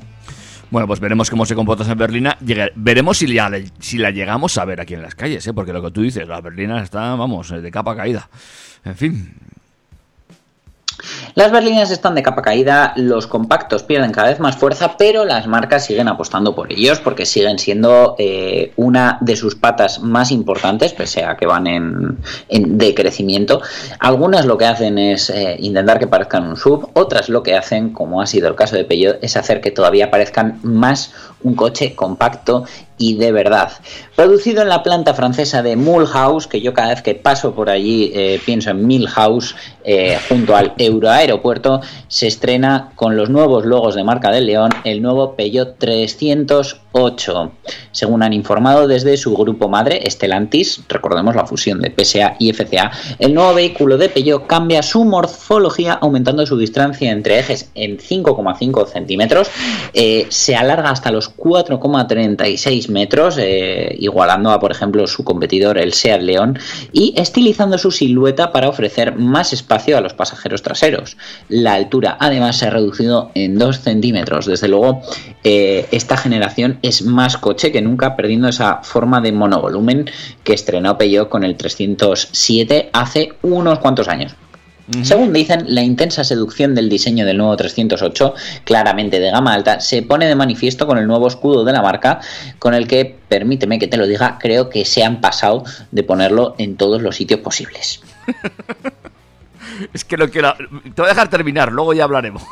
Bueno, pues veremos cómo se comporta esa berlina. Veremos si la, si la llegamos a ver aquí en las calles, ¿eh? porque lo que tú dices, la berlina está, vamos, de capa caída. En fin, Las berlinas están de capa caída, los compactos pierden cada vez más fuerza, pero las marcas siguen apostando por ellos porque siguen siendo eh, una de sus patas más importantes, pese a que van en, en decrecimiento. Algunas lo que hacen es eh, intentar que parezcan un sub, otras lo que hacen, como ha sido el caso de Peugeot, es hacer que todavía parezcan más un coche compacto y de verdad. Producido en la planta francesa de Mulhouse, que yo cada vez que paso por allí eh, pienso en Milhouse, eh, junto al Euroaeropuerto, se estrena con los nuevos logos de marca del León el nuevo Peugeot 308. Según han informado desde su grupo madre, Stellantis, recordemos la fusión de PSA y FCA, el nuevo vehículo de Peugeot cambia su morfología aumentando su distancia entre ejes en 5,5 centímetros, eh, se alarga hasta los 4,36 metros, eh, igualando a, por ejemplo, su competidor, el Seat León, y estilizando su silueta para ofrecer más espacio a los pasajeros traseros. La altura, además, se ha reducido en 2 centímetros. Desde luego, eh, esta generación es más coche que nunca, perdiendo esa forma de monovolumen que estrenó Peugeot con el 307 hace unos cuantos años. Según dicen, la intensa seducción del diseño del nuevo 308, claramente de gama alta, se pone de manifiesto con el nuevo escudo de la marca, con el que, permíteme que te lo diga, creo que se han pasado de ponerlo en todos los sitios posibles. es que lo quiero. Te voy a dejar terminar, luego ya hablaremos.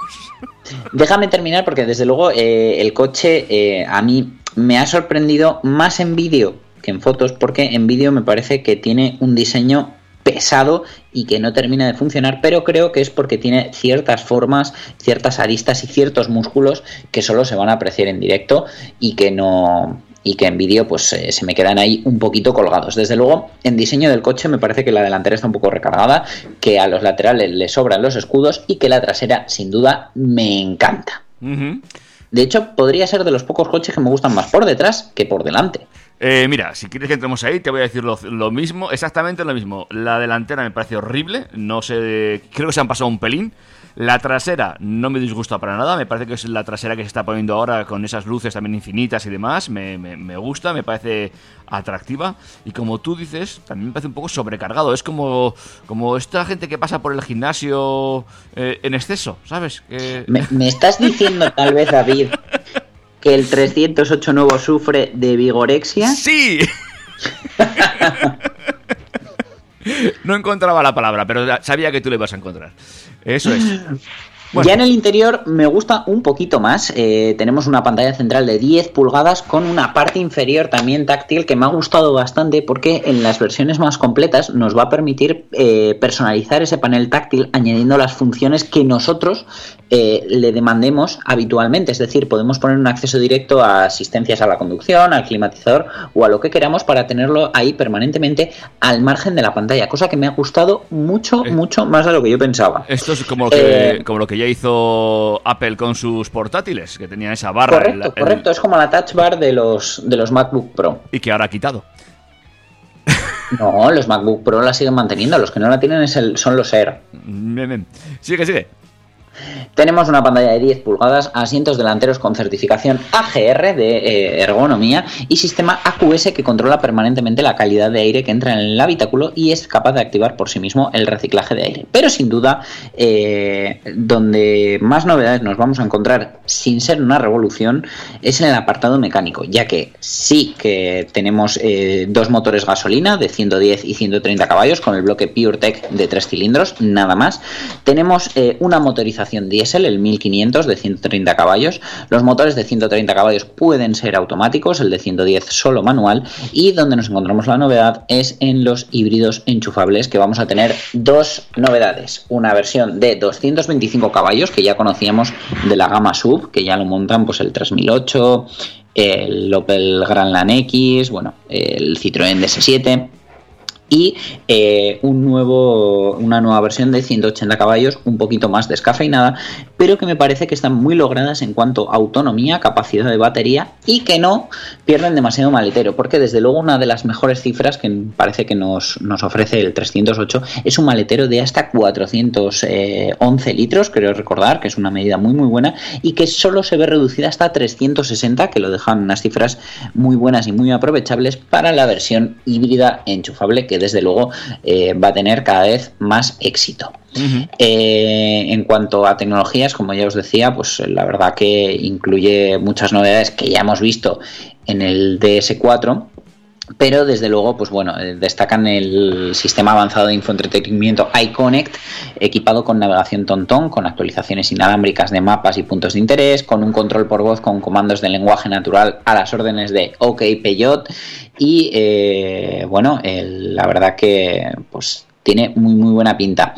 Déjame terminar porque desde luego eh, el coche eh, a mí me ha sorprendido más en vídeo que en fotos porque en vídeo me parece que tiene un diseño pesado y que no termina de funcionar, pero creo que es porque tiene ciertas formas, ciertas aristas y ciertos músculos que solo se van a apreciar en directo y que no y que en vídeo pues eh, se me quedan ahí un poquito colgados. Desde luego, en diseño del coche me parece que la delantera está un poco recargada, que a los laterales le sobran los escudos y que la trasera sin duda me encanta. De hecho, podría ser de los pocos coches que me gustan más por detrás que por delante. Eh, mira, si quieres que entremos ahí, te voy a decir lo, lo mismo, exactamente lo mismo. La delantera me parece horrible, no sé, creo que se han pasado un pelín. La trasera no me disgusta para nada, me parece que es la trasera que se está poniendo ahora con esas luces también infinitas y demás, me, me- me gusta, me parece atractiva. Y como tú dices, también me parece un poco sobrecargado, es como, como esta gente que pasa por el gimnasio eh, en exceso, ¿sabes? ¿Me, me estás diciendo tal vez, David, que el 308 nuevo sufre de vigorexia? ¡Sí! No encontraba la palabra, pero sabía que tú le ibas a encontrar. Eso es. Bueno. Ya en el interior me gusta un poquito más. Eh, tenemos una pantalla central de 10 pulgadas con una parte inferior también táctil que me ha gustado bastante porque en las versiones más completas nos va a permitir eh, personalizar ese panel táctil añadiendo las funciones que nosotros eh, le demandemos habitualmente. Es decir, podemos poner un acceso directo a asistencias a la conducción, al climatizador o a lo que queramos para tenerlo ahí permanentemente al margen de la pantalla. Cosa que me ha gustado mucho, Eh. mucho más de lo que yo pensaba. Esto es como lo que, Eh, como lo que ya hizo Apple con sus portátiles, que tenían esa barra. en Correcto, la- en- correcto. Es como la touch bar de los, de los MacBook Pro. y que ahora ha quitado. No, los MacBook Pro la siguen manteniendo. Los que no la tienen es el, son los Air. Bien, bien. Sigue, sigue. Tenemos una pantalla de 10 pulgadas, asientos delanteros con certificación AGR de eh, ergonomía y sistema AQS que controla permanentemente la calidad de aire que entra en el habitáculo y es capaz de activar por sí mismo el reciclaje de aire. Pero sin duda, eh, donde más novedades nos vamos a encontrar sin ser una revolución es en el apartado mecánico, ya que sí que tenemos eh, dos motores gasolina de 110 y 130 caballos con el bloque PureTech de tres cilindros, nada más. Tenemos una motorización generación diésel, el 1500 de 130 caballos. Los motores de 130 caballos pueden ser automáticos, el de 110 solo manual. Y donde nos encontramos la novedad es en los híbridos enchufables, que vamos a tener dos novedades. Una versión de 225 caballos, que ya conocíamos de la gama sub, que ya lo montan pues el 3008, el Opel Grandland X, bueno, el Citroën DS7 y eh, un nuevo, una nueva versión de 180 caballos, un poquito más descafeinada, pero que me parece que están muy logradas en cuanto a autonomía, capacidad de batería y que no pierden demasiado maletero, porque desde luego una de las mejores cifras que parece que nos, nos ofrece el 308 es un maletero de hasta 411 litros, creo recordar, que es una medida muy muy buena y que solo se ve reducida hasta 360, que lo dejan unas cifras muy buenas y muy aprovechables para la versión híbrida enchufable que desde luego eh, va a tener cada vez más éxito. Eh, en cuanto a tecnologías, como ya os decía, pues la verdad que incluye muchas novedades que ya hemos visto en el DS4 pero desde luego, pues bueno, eh, destacan el sistema avanzado de infoentretenimiento iConnect, equipado con navegación TonTon, con actualizaciones inalámbricas de mapas y puntos de interés, con un control por voz con comandos de lenguaje natural a las órdenes de OK Peyot y eh, bueno, la verdad que pues tiene muy muy buena pinta.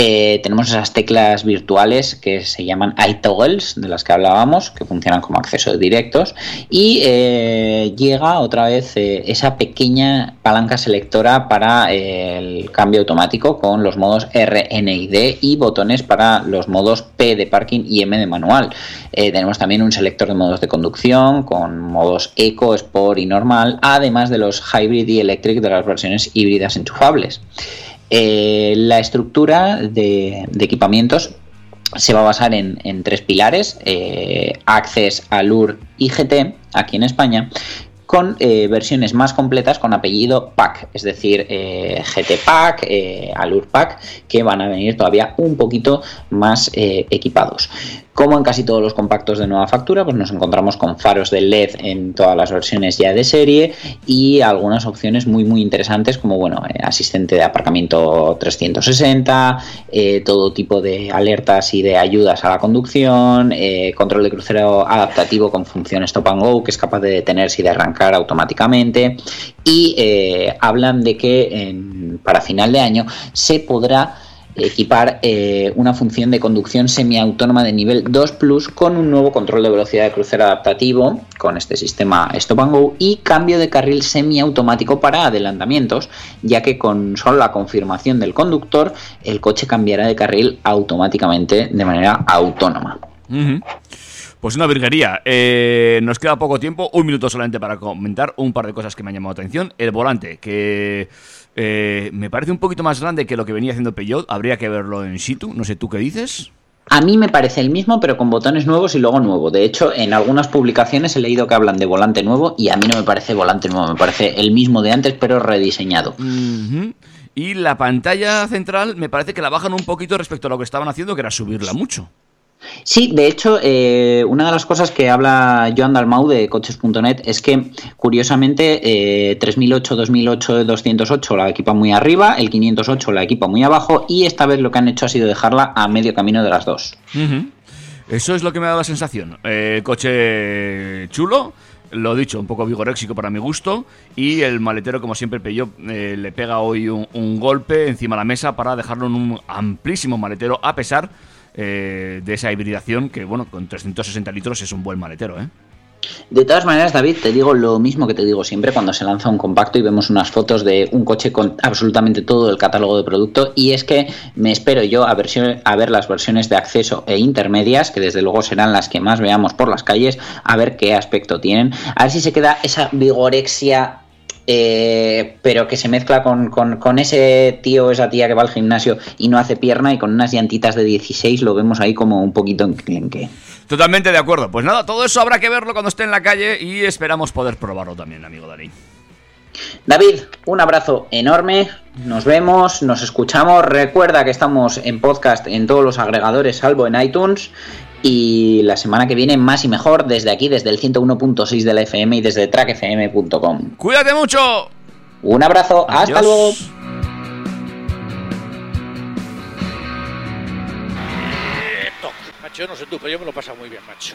Eh, tenemos esas teclas virtuales que se llaman iToggles, de las que hablábamos, que funcionan como accesos directos. Y eh, llega otra vez eh, esa pequeña palanca selectora para el cambio automático con los modos R, N y D y botones para los modos P de parking y M de manual. Tenemos también un selector de modos de conducción con modos Eco, Sport y normal, además de los Hybrid y Electric de las versiones híbridas enchufables. La estructura de, equipamientos se va a basar en, tres pilares, eh, Access, Allure y GT, aquí en España, con eh, versiones más completas con apellido Pack, es decir, eh, GT Pack, eh, Allure Pack, que van a venir todavía un poquito más eh, equipados. Como en casi todos los compactos de nueva factura, pues nos encontramos con faros de LED en todas las versiones ya de serie y algunas opciones muy muy interesantes como bueno, asistente de aparcamiento 360, eh, todo tipo de alertas y de ayudas a la conducción, control de crucero adaptativo con función stop and go que es capaz de detenerse y de arrancar automáticamente y eh, hablan de que en- para final de año se podrá equipar eh, una función de conducción semiautónoma de nivel 2 Plus con un nuevo control de velocidad de crucero adaptativo con este sistema Stop and Go y cambio de carril semiautomático para adelantamientos, ya que con solo la confirmación del conductor el coche cambiará de carril automáticamente de manera autónoma. Pues una virguería. Eh, nos queda poco tiempo, un minuto solamente para comentar un par de cosas que me han llamado la atención. El volante, que eh, me parece un poquito más grande que lo que venía haciendo Peugeot. Habría que verlo en situ. No sé tú qué dices. A mí me parece el mismo, pero con botones nuevos y logo nuevo. De hecho, en algunas publicaciones he leído que hablan de volante nuevo y a mí no me parece volante nuevo, me parece el mismo de antes, pero rediseñado. Y la pantalla central me parece que la bajan un poquito respecto a lo que estaban haciendo, que era subirla mucho. Sí, de hecho, eh, una de las cosas que habla Joan Dalmau de coches.net es que, curiosamente, eh, 3008, 2008, 208 la equipa muy arriba, el 508 la equipa muy abajo, y esta vez lo que han hecho ha sido dejarla a medio camino de las dos. Eso es lo que me ha dado la sensación. Eh, coche chulo, lo dicho, un poco vigoréxico para mi gusto. Y el maletero, como siempre, eh, le pega hoy un golpe encima de la mesa para dejarlo en un amplísimo maletero, a pesar eh, de esa hibridación que, bueno, con 360 litros es un buen maletero, ¿eh? De todas maneras, David, te digo lo mismo que te digo siempre cuando se lanza un compacto y vemos unas fotos de un coche con absolutamente todo el catálogo de producto y es que me espero yo a, a ver las versiones de acceso e intermedias, que desde luego serán las que más veamos por las calles, a ver qué aspecto tienen, a ver si se queda esa vigorexia eh, pero que se mezcla con, con- con ese tío o esa tía que va al gimnasio y no hace pierna y con unas llantitas de 16 lo vemos ahí como un poquito enclenque. Totalmente de acuerdo. Pues nada, todo eso habrá que verlo cuando esté en la calle y esperamos poder probarlo también, amigo Dani. David, un abrazo enorme. Nos vemos, nos escuchamos. Recuerda que estamos en podcast en todos los agregadores, salvo en iTunes. Y la semana que viene, más y mejor, desde aquí, desde el 101.6 de la FM y desde trackfm.com. ¡Cuídate mucho! Un abrazo, hasta luego. Quieto, Yo no sé tú, pero yo me lo he pasado muy bien, macho.